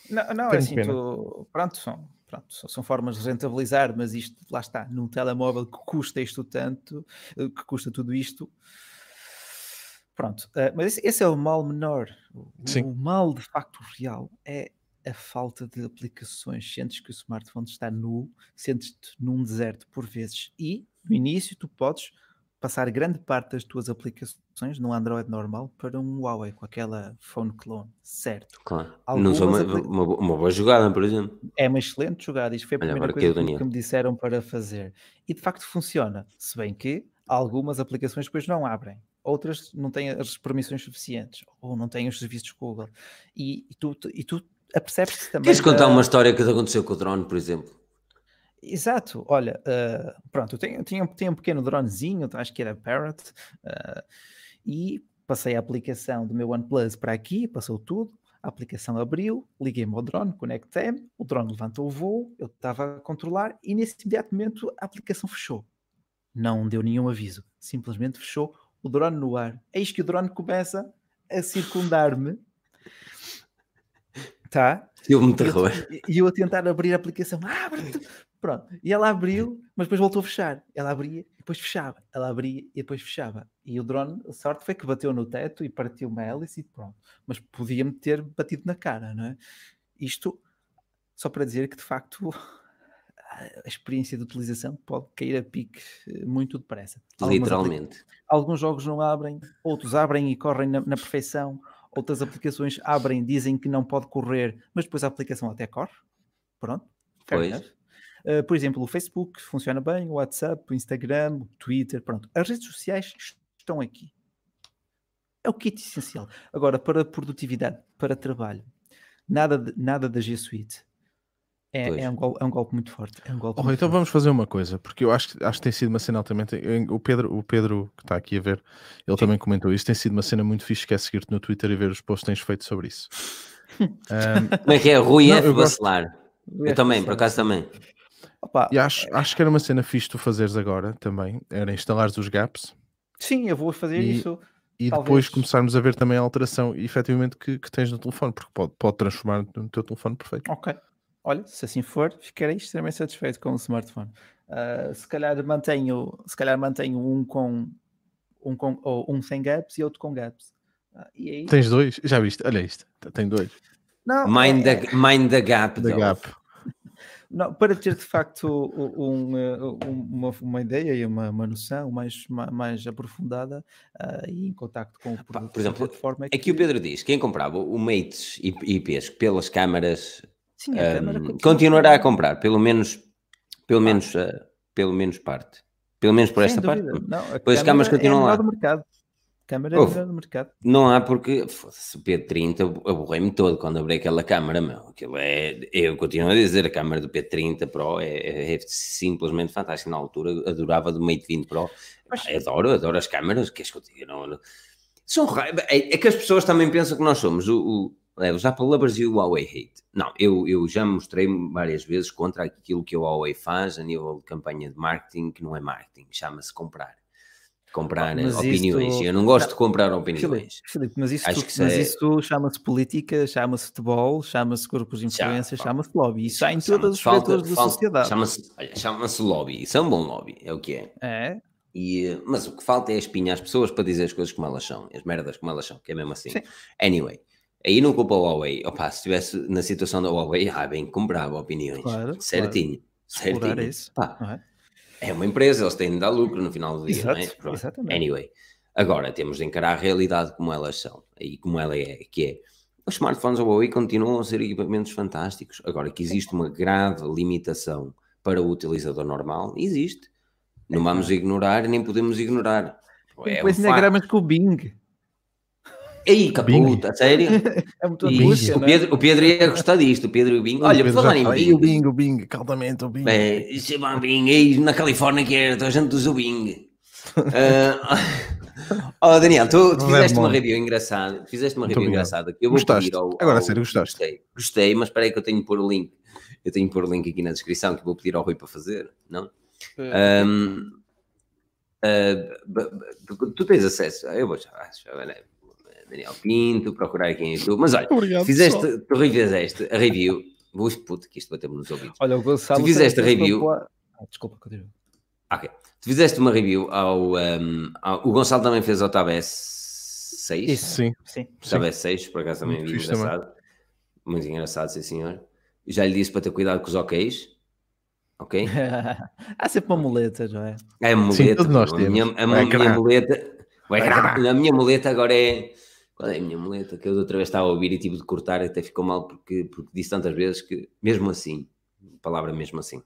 não, não é assim, tu, pronto, são, pronto, são, são formas de rentabilizar, mas isto, lá está, num telemóvel que custa isto tanto, eh, que custa tudo isto. Pronto, eh, mas esse, esse é o mal menor. O, Sim. o mal de facto real é a falta de aplicações. Sentes que o smartphone está nu, sentes-te num deserto por vezes. E no início tu podes passar grande parte das tuas aplicações no Android normal para um Huawei com aquela phone clone, certo? Claro. Algumas Não sou uma, uma, uma boa jogada, por exemplo. É uma excelente jogada. Isto foi a Olha, primeira agora coisa que, que me disseram para fazer. E de facto funciona. Se bem que algumas aplicações depois não abrem. Outras não têm as permissões suficientes. Ou não têm os serviços Google. E, e tu, e tu apercebes-te também. Queres contar da- uma história que te aconteceu com o drone, por exemplo? Exato, olha, ah, pronto, eu tenho, tinha, tinha um pequeno dronezinho, acho que era Parrot, ah, e passei a aplicação do meu OnePlus para aqui, passou tudo, a aplicação abriu, liguei-me ao drone, conectei-me, o drone levantou o voo, eu estava a controlar e nesse imediato momento a aplicação fechou. Não deu nenhum aviso, simplesmente fechou o drone no ar. Eis que o drone começa a circundar-me, tá? Filme de E eu- terror. E eu a tentar abrir a aplicação, abre Pronto, e ela abriu, mas depois voltou a fechar. Ela abria e depois fechava. Ela abria e depois fechava. E o drone, a sorte foi que bateu no teto e partiu uma hélice e pronto. Mas podia-me ter batido na cara, não é? Isto só para dizer que de facto *laughs* a experiência de utilização pode cair a pique eh, muito depressa. Literalmente. alguns jogos não abrem, outros abrem e correm na, na perfeição, outras aplicações abrem, dizem que não pode correr, mas depois a aplicação até corre. Pronto. Pois. Uh, por exemplo, o Facebook funciona bem, o WhatsApp, o Instagram, o Twitter, pronto. As redes sociais estão aqui. É o kit essencial. Agora, para produtividade, para trabalho, nada, de- nada da G Suite. É, é um golpe, é um golpe muito forte. É um golpe Oh, muito então forte. vamos fazer uma coisa, porque eu acho, que- acho que tem sido uma cena altamente. O Pedro, o Pedro que está aqui a ver, ele também comentou isso. Tem sido uma cena muito fixe que é seguir-te no Twitter e ver os posts que tens feito sobre isso. *laughs* Ahm, Como é que é? Rui Não, F. eu gosto- Bacelar. Eu também, por Bacelar. acaso também. Opa, e acho, acho que era uma cena fixe tu fazeres agora também, era instalares os gaps sim, eu vou fazer E- isso. e Talvez. depois começarmos a ver também a alteração efetivamente que, que tens no telefone, porque pode, pode transformar no teu telefone perfeito. Ok. Olha, se assim for, ficarei extremamente satisfeito com o smartphone. Ah, se calhar mantenho, se calhar mantenho um com um com ou um sem gaps e outro com gaps. Ah, e aí? Tens dois, já viste? Olha isto, tem dois Não, Mind é- the, mind the gap. Dolph. Gap. Não, para ter de facto um, eh, um- uma, uma ideia e uma, uma noção mais, ma- mais aprofundada ah, e em contacto com o produto por exemplo, da plataforma Aqui o Pedro diz: quem comprava o Mates e IPs pelas câmaras Sim, a ahm, câmara continua- continuará a comprar, pelo menos, pelo menos, ah, pelo menos parte. Pelo menos por Sem esta parte. dúvida. Não, a Pois as câmaras câmara é a continuam melhor lá. Câmara é melhor do mercado. Não há porque o P30 aborrei-me todo quando abri aquela câmara, meu. Aquilo é, eu continuo a dizer, a câmara do P30 Pro é, é- é simplesmente fantástica. Na altura adorava do Mate 20 Pro. Mas- Adoro, adoro as câmaras, queres que eu diga? Não, não. São ra- é, é que as pessoas também pensam que nós somos o, o, é, os Apple Lovers e o Huawei Hate. Não, eu, eu já me mostrei várias vezes contra aquilo que o Huawei faz a nível de campanha de marketing, que não é marketing, chama-se comprar. Comprar Mas opiniões. isto- Eu não gosto Não, de comprar opiniões. Filipe, mas isso, tu- mas é- isso chama-se política, chama-se futebol, chama-se grupos de influência, chama-se lobby. Isso há em Chama-se todos os falta- setores da falta- sociedade. Chama-se chama-se lobby. Isso é um bom lobby, é o que é. É, E, mas o que falta é a espinha às pessoas para dizer as coisas como elas são, as merdas como elas são, que é mesmo assim. Sim. Anyway, aí não culpa o Huawei. Opa, se estivesse na situação da Huawei, ah, bem, comprava opiniões. Claro, certinho. explorar Certinho. Pá, não é? é uma empresa, eles têm de dar lucro no final do dia, não é? Exato, exatamente. Anyway, agora temos de encarar a realidade como elas são e como ela é, que é os smartphones da Huawei continuam a ser equipamentos fantásticos. Agora que existe uma grave limitação para o utilizador normal, existe. Não vamos ignorar nem podemos ignorar. É depois um ainda gramas com o Bing. Ei, Bing. caputa, sério? *laughs* É muito E angústia, o, é? Pedro, o Pedro ia gostar disto, o Pedro e o Bing. Olha, por falar em Bing. "Ei, o Bing, o Bing, caldamente o Bing. É, isso é bom Bing. Ei, na Califórnia que era, toda a gente usa o Bing. Uh, oh, Daniel, tu, tu fizeste leve uma review engraçada. Fizeste uma Muito review engraçada. Que eu vou Gostaste? pedir ao, Agora, ao- sério, gostaste? Gostei, gostei, mas espera aí que eu tenho de pôr o link. Eu tenho de pôr o link aqui na descrição que eu vou pedir ao Rui para fazer, não? Um, uh, b- tu tens acesso, eu vou já, já, já, Daniel Pinto, procurar aqui em YouTube, mas olha, Obrigado. fizeste, tu revizeste a review, ui puto, que isto bateu-me nos ouvidos. Olha, o Gonçalo. Tu fizeste a review. lá- Ah, desculpa, continua. Ok. Tu fizeste uma review ao, um, ao- O Gonçalo também fez ao Tab S6. Isso. Sim, Sim. Tab S6, por acaso também Muito vi fixe também. engraçado. Muito engraçado, sim senhor. Já lhe disse para ter cuidado com os OKs. Ok? *laughs* Há sempre uma muleta, não é? É a Sim, muleta. todos nós a temos. minha, a minha muleta. A minha muleta agora é. Qual é a minha muleta? Que eu outra vez estava a ouvir e tive de cortar, até ficou mal porque, porque disse tantas vezes que, mesmo assim, palavra mesmo assim.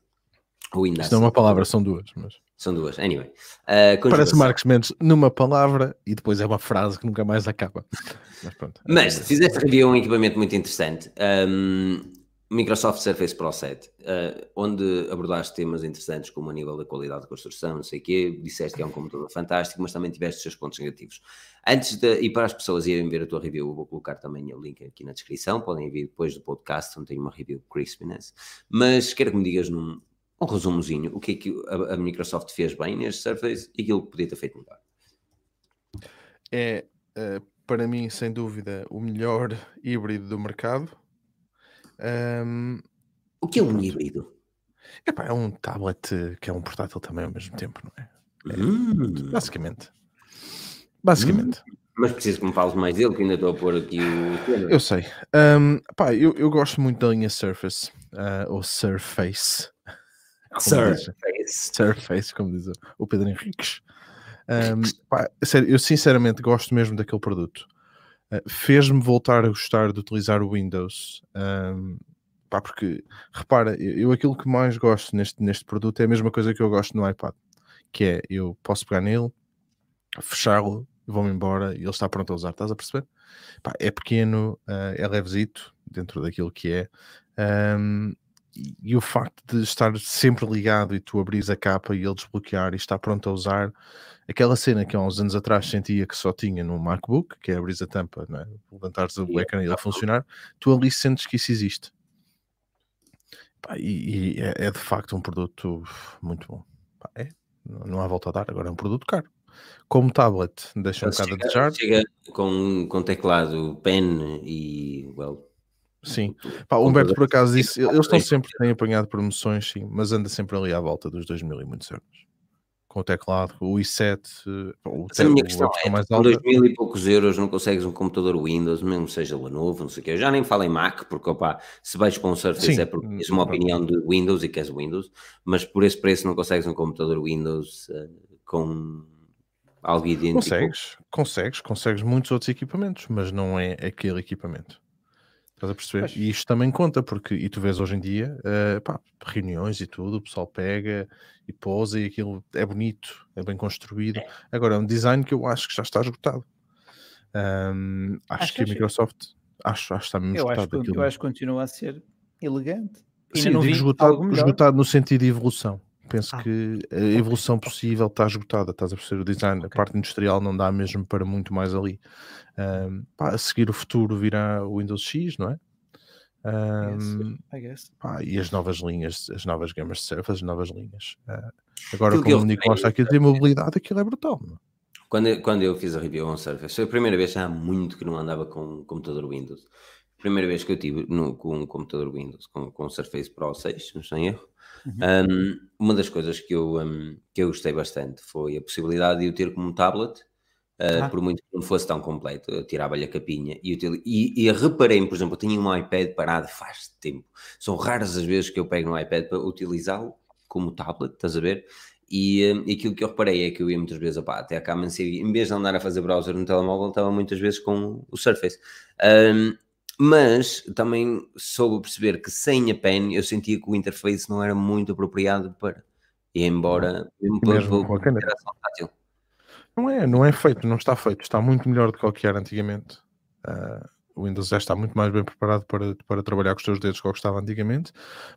Ou ainda isto não é assim. uma palavra, são duas. Mas... São duas. Anyway. Uh, Parece. Marcos Mendes numa palavra e depois é uma frase que nunca mais acaba. Mas pronto. Mas fizeste review um equipamento muito interessante, um, Microsoft Surface Pro 7, uh, onde abordaste temas interessantes como a nível da qualidade de construção, não sei o quê, disseste que é um computador fantástico, mas também tiveste os seus pontos negativos. Antes de, e para as pessoas irem ver a tua review, eu vou colocar também o link aqui na descrição, podem vir depois do podcast, onde tem uma review crispiness, mas quero que me digas num um resumozinho, o que é que a, a Microsoft fez bem neste Surface e aquilo que podia ter feito melhor. É, eh, para mim, sem dúvida, o melhor híbrido do mercado. Ahm, O que é um híbrido? epá, é um tablet que é um portátil também ao mesmo tempo, não é? Hum. Basicamente. Basicamente. Mas preciso que me fales mais dele, que ainda estou a pôr aqui o. Eu sei. Ahm, pá, eu, eu gosto muito da linha Surface, ah, ou Surface. *laughs* diz- Surface, como diz o- Pedro Henriques. Ahm, pá, sério, eu sinceramente gosto mesmo daquele produto. Ah, Fez-me voltar a gostar de utilizar o Windows. ahm, pá, porque, repara, eu, eu aquilo que mais gosto neste, neste produto é a mesma coisa que eu gosto no iPad, que é eu posso pegar nele, fechá-lo, vou-me embora e ele está pronto a usar. Estás a perceber? Pá, é pequeno, ah, é levezito dentro daquilo que é. ahm, e, e o facto de estar sempre ligado e tu abris a capa e ele desbloquear e estar pronto a usar aquela cena que há uns anos atrás sentia que só tinha no MacBook, que é abrir a tampa, não é? levantares o Yeah. ecrã e ele funcionar, tu ali sentes que isso existe. Pá, e e é, é de facto um produto muito bom. Pá, é, não há volta a dar, agora é um produto caro. Como tablet, deixa um Mas bocado a desejar. chega com, com teclado pen e. Well, Sim. Pá, o Humberto, por acaso, disse, eles estão sempre, têm apanhado promoções, sim, mas anda sempre ali à volta dos 2 mil e muitos euros. Com o teclado, o i7, eh, o, Mas te, a minha questão é: mais com alta. 2 mil e poucos euros não consegues um computador Windows, mesmo seja Lenovo, não sei o quê. Eu já nem falo em Mac, porque opa, se vais para um Surface Sim, é porque tens uma opinião de Windows e queres Windows, mas por esse preço não consegues um computador Windows eh, com algo idêntico. Consegues, consegues, consegues muitos outros equipamentos, mas não é aquele equipamento. Estás a perceber? Pois. E isto também conta, porque, e tu vês hoje em dia, eh, pá, reuniões e tudo, o pessoal pega e pousa e aquilo é bonito, é bem construído. Agora, é um design que eu acho que já está esgotado. Ahm, acho, Acho que a que- Microsoft, acho, acho que está mesmo Eu acho, esgotado que, eu acho que continua a ser elegante. Sim, não digo esgotado, esgotado no sentido de evolução. Penso Ah, que a evolução possível está esgotada. Estás a perceber o design, a Ok. parte industrial não dá mesmo para muito mais ali. Ahm, pá, a seguir o futuro virá o Windows X, não é? Ahm, I guess. pá, e as novas linhas, as novas gamas de Surface, as novas linhas. Ah, agora, Aquilo que eu como o Nicolau está aqui a reparei- ter mobilidade, aquilo é brutal. não é? Quando eu, quando eu fiz a review on Surface, foi a primeira vez há muito que não andava com um computador Windows. Primeira vez que eu tive no- com um computador Windows, com, com o Surface Pro 6, não estou em erro. Uhum. Um, uma das coisas que eu, um, que eu gostei bastante foi a possibilidade de o ter como tablet, uh, Ah. por muito que não fosse tão completo. Eu tirava-lhe a capinha e, util- e, e reparei, por exemplo, eu tinha um iPad parado faz tempo. São raras as vezes que eu pego no iPad para utilizá-lo como tablet, estás a ver? E, um, aquilo que eu reparei é que eu ia muitas vezes opá, até a cama em vez de andar a fazer browser no telemóvel, estava muitas vezes com o Surface. Um, mas também soube perceber que sem a pen eu sentia que o interface não era muito apropriado para. E embora, mesmo Mesmo para- para tátil. Não é, não é feito, não está feito. Está muito melhor do que o que era antigamente. Ah, o Windows já está muito mais bem preparado para, para trabalhar com os teus dedos que o que estava antigamente.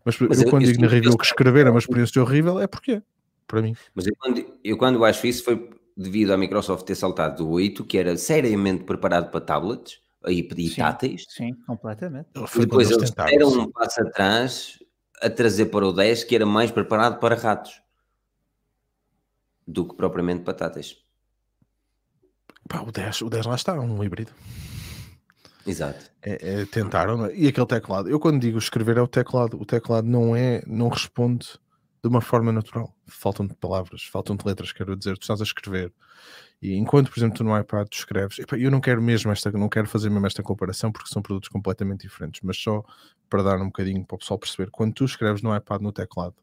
Mas, Mas eu, eu- quando eu digo na review que escrever é uma experiência horrível, é porque para mim. Mas eu quando, eu quando acho isso foi devido à Microsoft ter saltado do 8, que era seriamente preparado para tablets e, e Sim, táteis, sim, completamente. e depois eles deram um passo atrás a trazer para o 10, que era mais preparado para ratos do que propriamente para táteis. Pá, o 10, o 10 lá está, um híbrido. Exato. É, é, tentaram, é? e aquele teclado. Eu quando digo escrever é o teclado. O teclado não é, não responde de uma forma natural. Faltam-te palavras, faltam-te letras, quero dizer, tu estás a escrever. E enquanto, por exemplo, tu no iPad tu escreves, eu não quero mesmo esta, não quero fazer mesmo esta comparação porque são produtos completamente diferentes, mas só para dar um bocadinho para o pessoal perceber, quando tu escreves no iPad no teclado,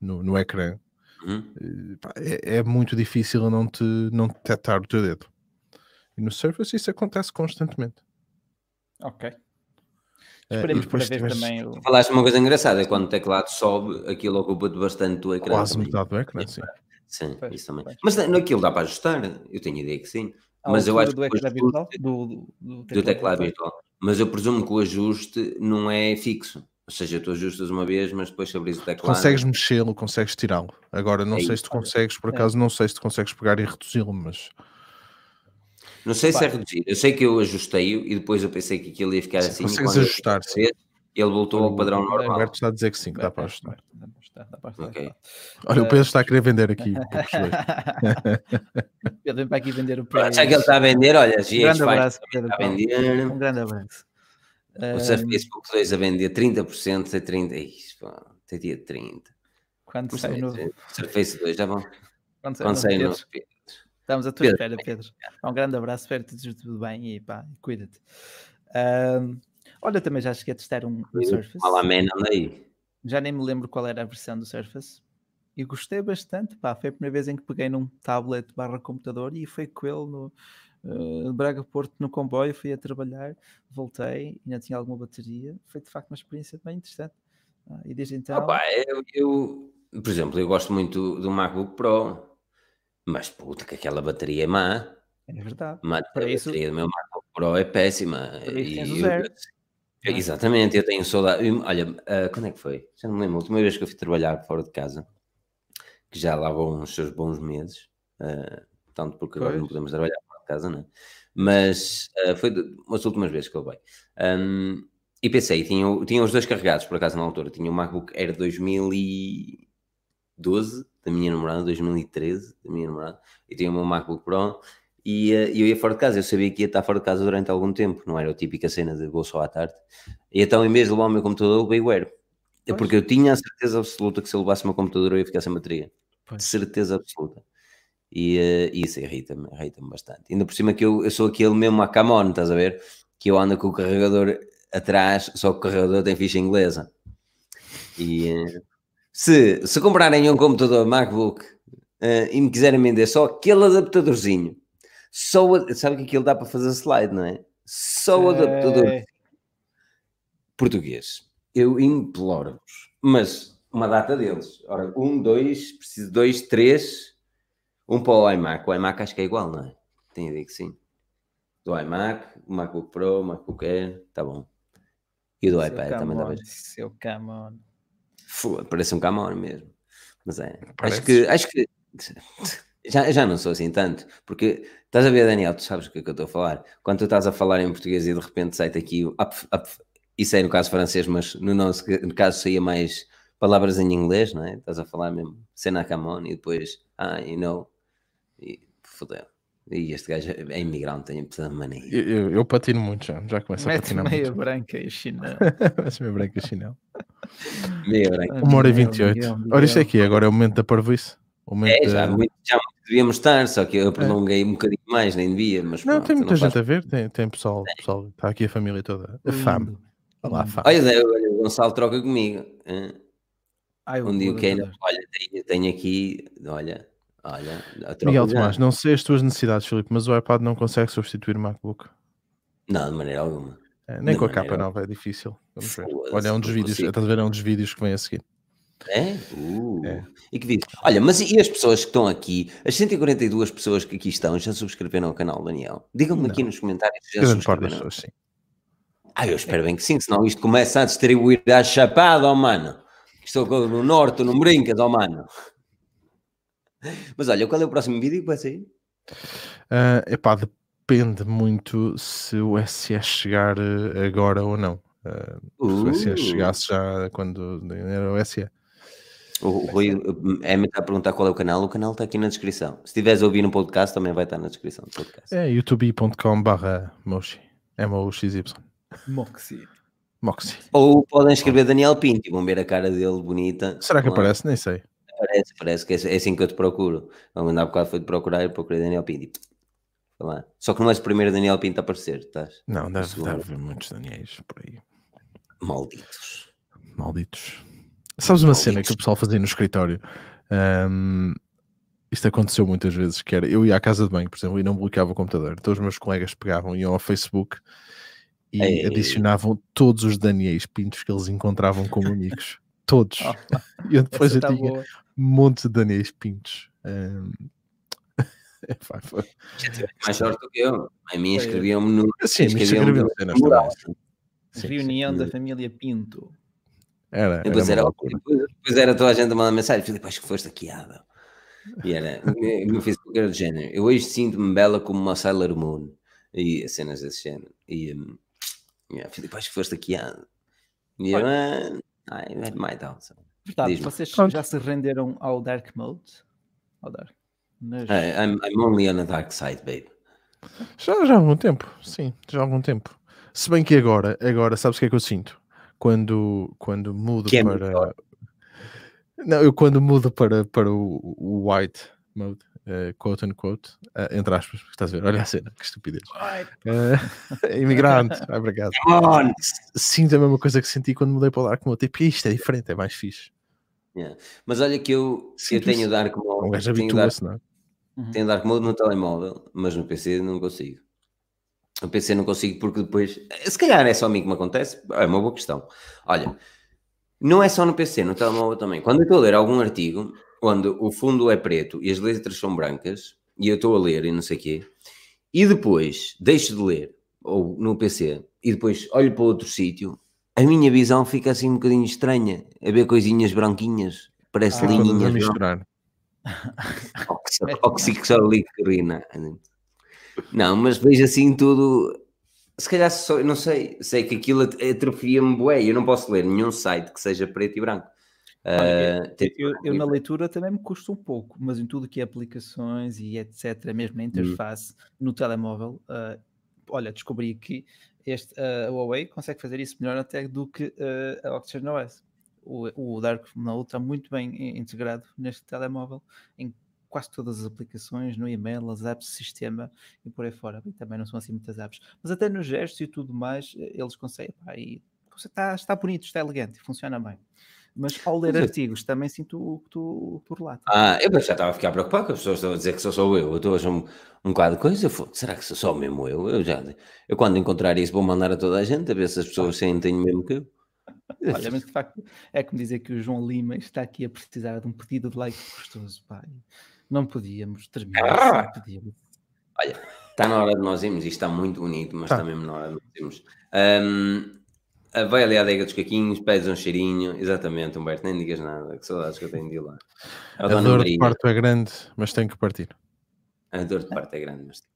no, no ecrã, Uhum. eh, é, é muito difícil não te não detectar o teu dedo. E no Surface isso acontece constantemente. Ok. Eh, Esperemos para depois ver tiveres também o. Falaste uma coisa engraçada, é quando o teclado sobe, aquilo ocupa-te bastante do ecrã. quase metade do ecrã, sim. Sim, Pois, isso também. pois. Mas na- naquilo dá para ajustar, eu tenho ideia que sim. a Mas eu acho do que virtual, do, do, do do teclado virtual. Mas eu presumo que o ajuste não é fixo. Ou seja, tu ajustas uma vez, mas depois se abris o teclado. Consegues mexê-lo, consegues tirá-lo. Agora não É sei isso, se tu consegues, por acaso não sei se tu consegues pegar e reduzi-lo, mas Não sei se é reduzir. Eu sei que eu ajustei-o e depois eu pensei que aquilo ia ficar Sim, assim. consegues quando eu ajustar, fiz outra vez, Ele voltou ao padrão É, o normal. Alberto está a dizer que sim, que dá para É, ajustar. Dá para ajustar, dá para ajustar, Ok. pá. Olha, o Eh, Pedro está a querer vender aqui. *laughs* um. Pedro, vem para aqui vender o PS. Já que ele está a vender, olha, Um GX grande Fight abraço, Pedro. está a vender. Um grande abraço. O Ahm, Surface Book 2 a vender 30%, a 30%. Ixi, pá, até dia 30. quando Não sai sei, no. Surface 2, já bom. Quando sai Quando sai no. Pedro, Estamos à tua Pedro. espera, Pedro. Um grande abraço, espero que esteja tudo bem e pá, cuida-te. Ahm, olha, também já cheguei a testar um, um Surface. Malamena, anda aí. Já nem me lembro qual era a versão do Surface. E gostei bastante, pá. Foi a primeira vez em que peguei num tablet barra computador e foi com ele no eh, Braga Porto no comboio, fui a trabalhar, voltei, ainda tinha alguma bateria. Foi de facto uma experiência bem interessante. Ah, e desde então. Opa, eu, eu, por exemplo, eu gosto muito do MacBook Pro, mas puta, que aquela bateria é má. É verdade. má Para a isso- bateria do meu MacBook Pro é péssima. Para isso tens o zero. eu- exatamente, eu tenho saudade. Olha, ah, quando é que foi? Já não me lembro. A última vez que eu fui trabalhar fora de casa, que já lá vão uns seus bons meses, ah, tanto porque agora não Pois. podemos trabalhar fora de casa, não é? Mas ah, foi umas últimas vezes que eu levei. Ahm, e pensei, tinha, tinha os dois carregados, por acaso, na altura. Tinha o MacBook Air 2012, da minha namorada, 2013, da minha namorada, e tinha o meu MacBook Pro. E eh, eu ia fora de casa, eu sabia que ia estar fora de casa durante algum tempo, não era a típica cena de vou só à tarde. E então, em vez de levar o meu computador, levei o Air. É Pois. porque eu tinha a certeza absoluta que se eu levasse o meu computador eu ia ficar sem bateria. Pois. Certeza absoluta. E eh, isso irrita-me, irrita-me bastante. Ainda por cima que eu, eu sou aquele mesmo a camon, estás a ver? Que eu ando com o carregador atrás, só que o carregador tem ficha inglesa. E eh, se, se comprarem um computador MacBook eh, e me quiserem vender só aquele adaptadorzinho, só o- sabe que aquilo dá para fazer slide, não é? Só o adaptador É, português. Eu imploro-vos, mas uma data deles. Ora, um, dois, preciso de dois, três, um para o iMac. O iMac acho que é igual, não é? Tenho a ideia que sim. Do iMac, o MacBook Pro, o MacBook Air, tá bom. E do seu iPad também dá Camon, vez. Seu Camon. Foda, Parece um camão mesmo. Mas é. Parece. Acho que. Acho que *laughs* já, já não sou assim tanto. Porque estás a ver, Daniel, tu sabes o que é que eu estou a falar. Quando tu estás a falar em português e de repente sai-te aqui o up, up, isso é no caso francês, mas no nosso no caso saía mais palavras em inglês, não é? Estás a falar mesmo cena camon e depois, ah, you know. E fodeu. E este gajo é imigrante, tem a mania. Eu, eu, eu patino muito já, já começo a patinar meia muito. branca e chinelo. *laughs* Parece meio branco e chinelo. Meio branco. Uma hora e Miguel, 28. Miguel, Ora, isto é aqui, agora é o momento da parvoíce. O momento É, já, da- muito, já muito devíamos estar, só que eu prolonguei um bocadinho mais, nem devia, mas Não, pronto, tem muita faz gente a ver, tem, tem pessoal, pessoal, está aqui a família toda. A fame. Lindo. Olá, fame. Olha, o Gonçalo troca comigo. Ai, Um dia o adaptador. olha, tenho, tenho aqui, olha, olha, a troca Miguel. Tomás, não sei as tuas necessidades, Filipe, mas o iPad não consegue substituir o MacBook. Não, de maneira alguma. É, nem De com a capa nova, é difícil. Vamos ver. Olha, é um dos não vídeos, estás a ver? É um dos vídeos que vem a seguir. É? Uh. É. E que vídeo? Olha, mas e as pessoas que estão aqui, as 142 pessoas que aqui estão, já subscreveram o canal, Daniel? Digam-me aqui nos comentários se já subscreveram. pessoas, sim. Ah, eu espero bem que sim, senão isto começa a distribuir à chapada, ó mano. Estou no norte, não brincas, ó mano. Mas olha, qual é o próximo vídeo que vai sair? Uh, epá, depende muito se o SE chegar eh, agora ou não. Uh, Se o SE Uh. chegasse já quando era o SE. O Rui é está a perguntar qual é o canal. O canal está aqui na descrição. Se estiveres a ouvir no podcast, também vai estar na descrição do podcast. É youtube.com barra Moshi. M-O-X-Y. Moxie. Moxie. Ou podem escrever Daniel Pinto e vão ver a cara dele bonita. Será que Lá. aparece? Nem sei. Parece, parece que é é assim que eu te procuro. Vamos andar bocado foi de procurar e procurei Daniel Pinto. Só que não és o primeiro Daniel Pinto a aparecer, estás? Não, deve, deve haver muitos Daniels por aí. Malditos. Malditos. Sabes uma cena que o pessoal fazia no escritório? Ahm, isto aconteceu muitas vezes, que era, eu ia à casa de banho, por exemplo, e não bloqueava o computador. Então os meus colegas pegavam, iam ao Facebook e Ei. adicionavam todos os Daniels Pintos que eles encontravam como amigos. Todos. *laughs* E eu depois essa eu tá tinha boa. um monte de Daniels Pintos. Epá, *laughs* foi- Mais sorte do que eu. A minha É. escreviam-me no. Sim, escreviam-me escreviam no. Reunião da família Pinto. Era, Depois era depois, depois era toda a gente a mandar mensagem, Filipe, acho que foste hackeado. E era, *laughs* Facebook era do género, eu hoje sinto-me bela como uma Sailor Moon, e cenas desse género. E, um, yeah, Filipe, acho que foste hackeado. E eu, ah, ai, é mais tal. sabe? Verdade, vocês Pronto. já se renderam ao Dark Mode? Ao Dark. Nas- I- I'm, I'm only on the dark side, babe. Já, já há algum tempo, sim, já há algum tempo. Se bem que agora, agora, sabes o que é que eu sinto? Quando, quando mudo Que é para. Não, eu quando mudo para, para o, o white mode, eh, quote unquote, eh, entre aspas, estás a ver? Olha a cena, que estupidez. Eh, *laughs* imigrante, ah, *laughs* obrigado. Sinto a mesma coisa que senti quando mudei para o Dark Mode. Tipo, isto é diferente, é mais fixe. Yeah. Mas olha que eu, eu Sinto tenho isso. Dark Um Mode, gajo tenho dark, habitua-se, não é? Uhum. tenho dark Mode no telemóvel, mas no PC não consigo. No PC não consigo porque depois, se calhar é só a mim que me acontece, é uma boa questão. Olha, não é só no PC, no telemóvel também. Quando eu estou a ler algum artigo, onde o fundo é preto e as letras são brancas, e eu estou a ler e não sei o quê, e depois deixo de ler, ou no PC, e depois olho para outro sítio, a minha visão fica assim um bocadinho estranha, a ver coisinhas branquinhas, parece Ah, linhinhas. misturar. *laughs* Oxi- Oxixolícrina. Não, mas vejo assim tudo. Se calhar só, não sei, sei que aquilo at- atrofia-me bué, eu não posso ler nenhum site que seja preto e branco. Olha, Ah, tem- Eu, eu na leitura também me custa um pouco, mas em tudo que é aplicações e etc, mesmo na Hum. interface no telemóvel, ah, olha, descobri que este, ah, a Huawei consegue fazer isso melhor até do que a Oxygen OS. O, o Dark Mode está muito bem in- integrado neste telemóvel, em quase todas as aplicações, no e-mail, as apps, sistema e por aí fora. E também não são assim muitas apps, mas até nos gestos e tudo mais, eh, eles conseguem. Pá, e está, está bonito, está elegante, funciona bem. Mas ao ler Mas artigos também sinto o que tu, tu relatas. Ah, eu já estava a ficar preocupado que as pessoas estão a dizer que sou só eu. Eu estou a achar um, um bocado de coisa. Fô, será que sou só mesmo eu? Eu já. Eu quando encontrar isso vou mandar a toda a gente a ver se as pessoas sentem o mesmo que eu. Olha, mas de facto é como dizer que o João Lima está aqui a precisar de um pedido de like gostoso, pá. Não podíamos terminar, não podíamos. Está na hora de nós irmos, isto está muito bonito, mas Tá. está mesmo na hora de nós irmos. Ah, vai ali à adega dos caquinhos, pedes um cheirinho, exatamente, Humberto, nem digas nada, que saudades que eu tenho de ir lá. A A dor de Maria, parto é grande, mas tem que partir. a dor de parte é grande, mas tem que partir.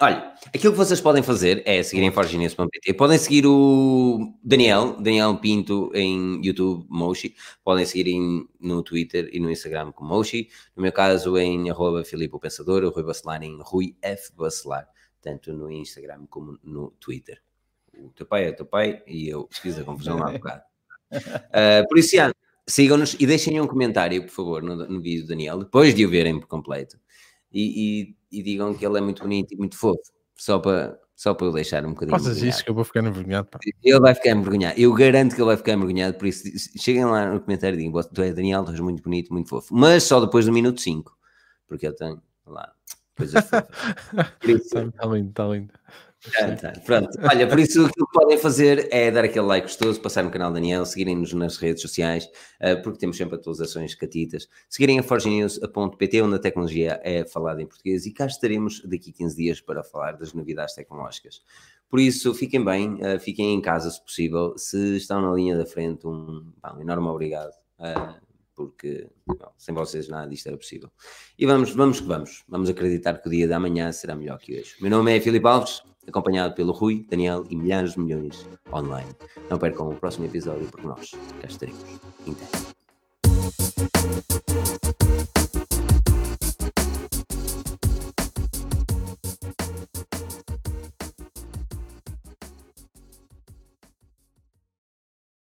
Olha, aquilo que vocês podem fazer é seguirem forginense.pt, podem seguir o Daniel, Daniel Pinto em YouTube, Moshi, podem seguir em- no Twitter e no Instagram com Moshi, no meu caso em arroba Filipe o Pensador, o Rui Bacelar em Rui F. Bacelar, tanto no Instagram como no Twitter. O teu pai é o teu pai e eu fiz a confusão lá há bocado. *laughs* Ah, por isso, sigam-nos e deixem um comentário, por favor, no, no vídeo do Daniel, depois de o verem por completo. E, e- e digam que ele é muito bonito e muito fofo, só para, só para eu deixar um bocadinho. Envergonhado. isso que eu vou ficar envergonhado. pá. Ele vai ficar envergonhado. Eu garanto que ele vai ficar envergonhado. Por isso, cheguem lá no comentário e digam: Tu és Daniel, tu és muito bonito, muito fofo. Mas só depois do minuto 5, porque eu tenho lá coisas fofas. Está *laughs* tá lindo, está lindo. Pronto, olha, por isso o que podem fazer é dar aquele like gostoso, passar no canal Daniel, seguirem-nos nas redes sociais, ah, porque temos sempre atualizações catitas, seguirem a forgenews.pt, onde a tecnologia é falada em português, e cá estaremos daqui a 15 dias para falar das novidades tecnológicas. Por isso, fiquem bem, ah, fiquem em casa se possível, se estão na linha da frente, um, um enorme obrigado ah, porque não, sem vocês nada disto era possível. E vamos, vamos que vamos. Vamos acreditar que o dia da manhã será melhor que hoje. Meu nome é Filipe Alves, acompanhado pelo Rui, Daniel e milhares de milhões online. Não percam o próximo episódio, porque nós cá estaremos. Então.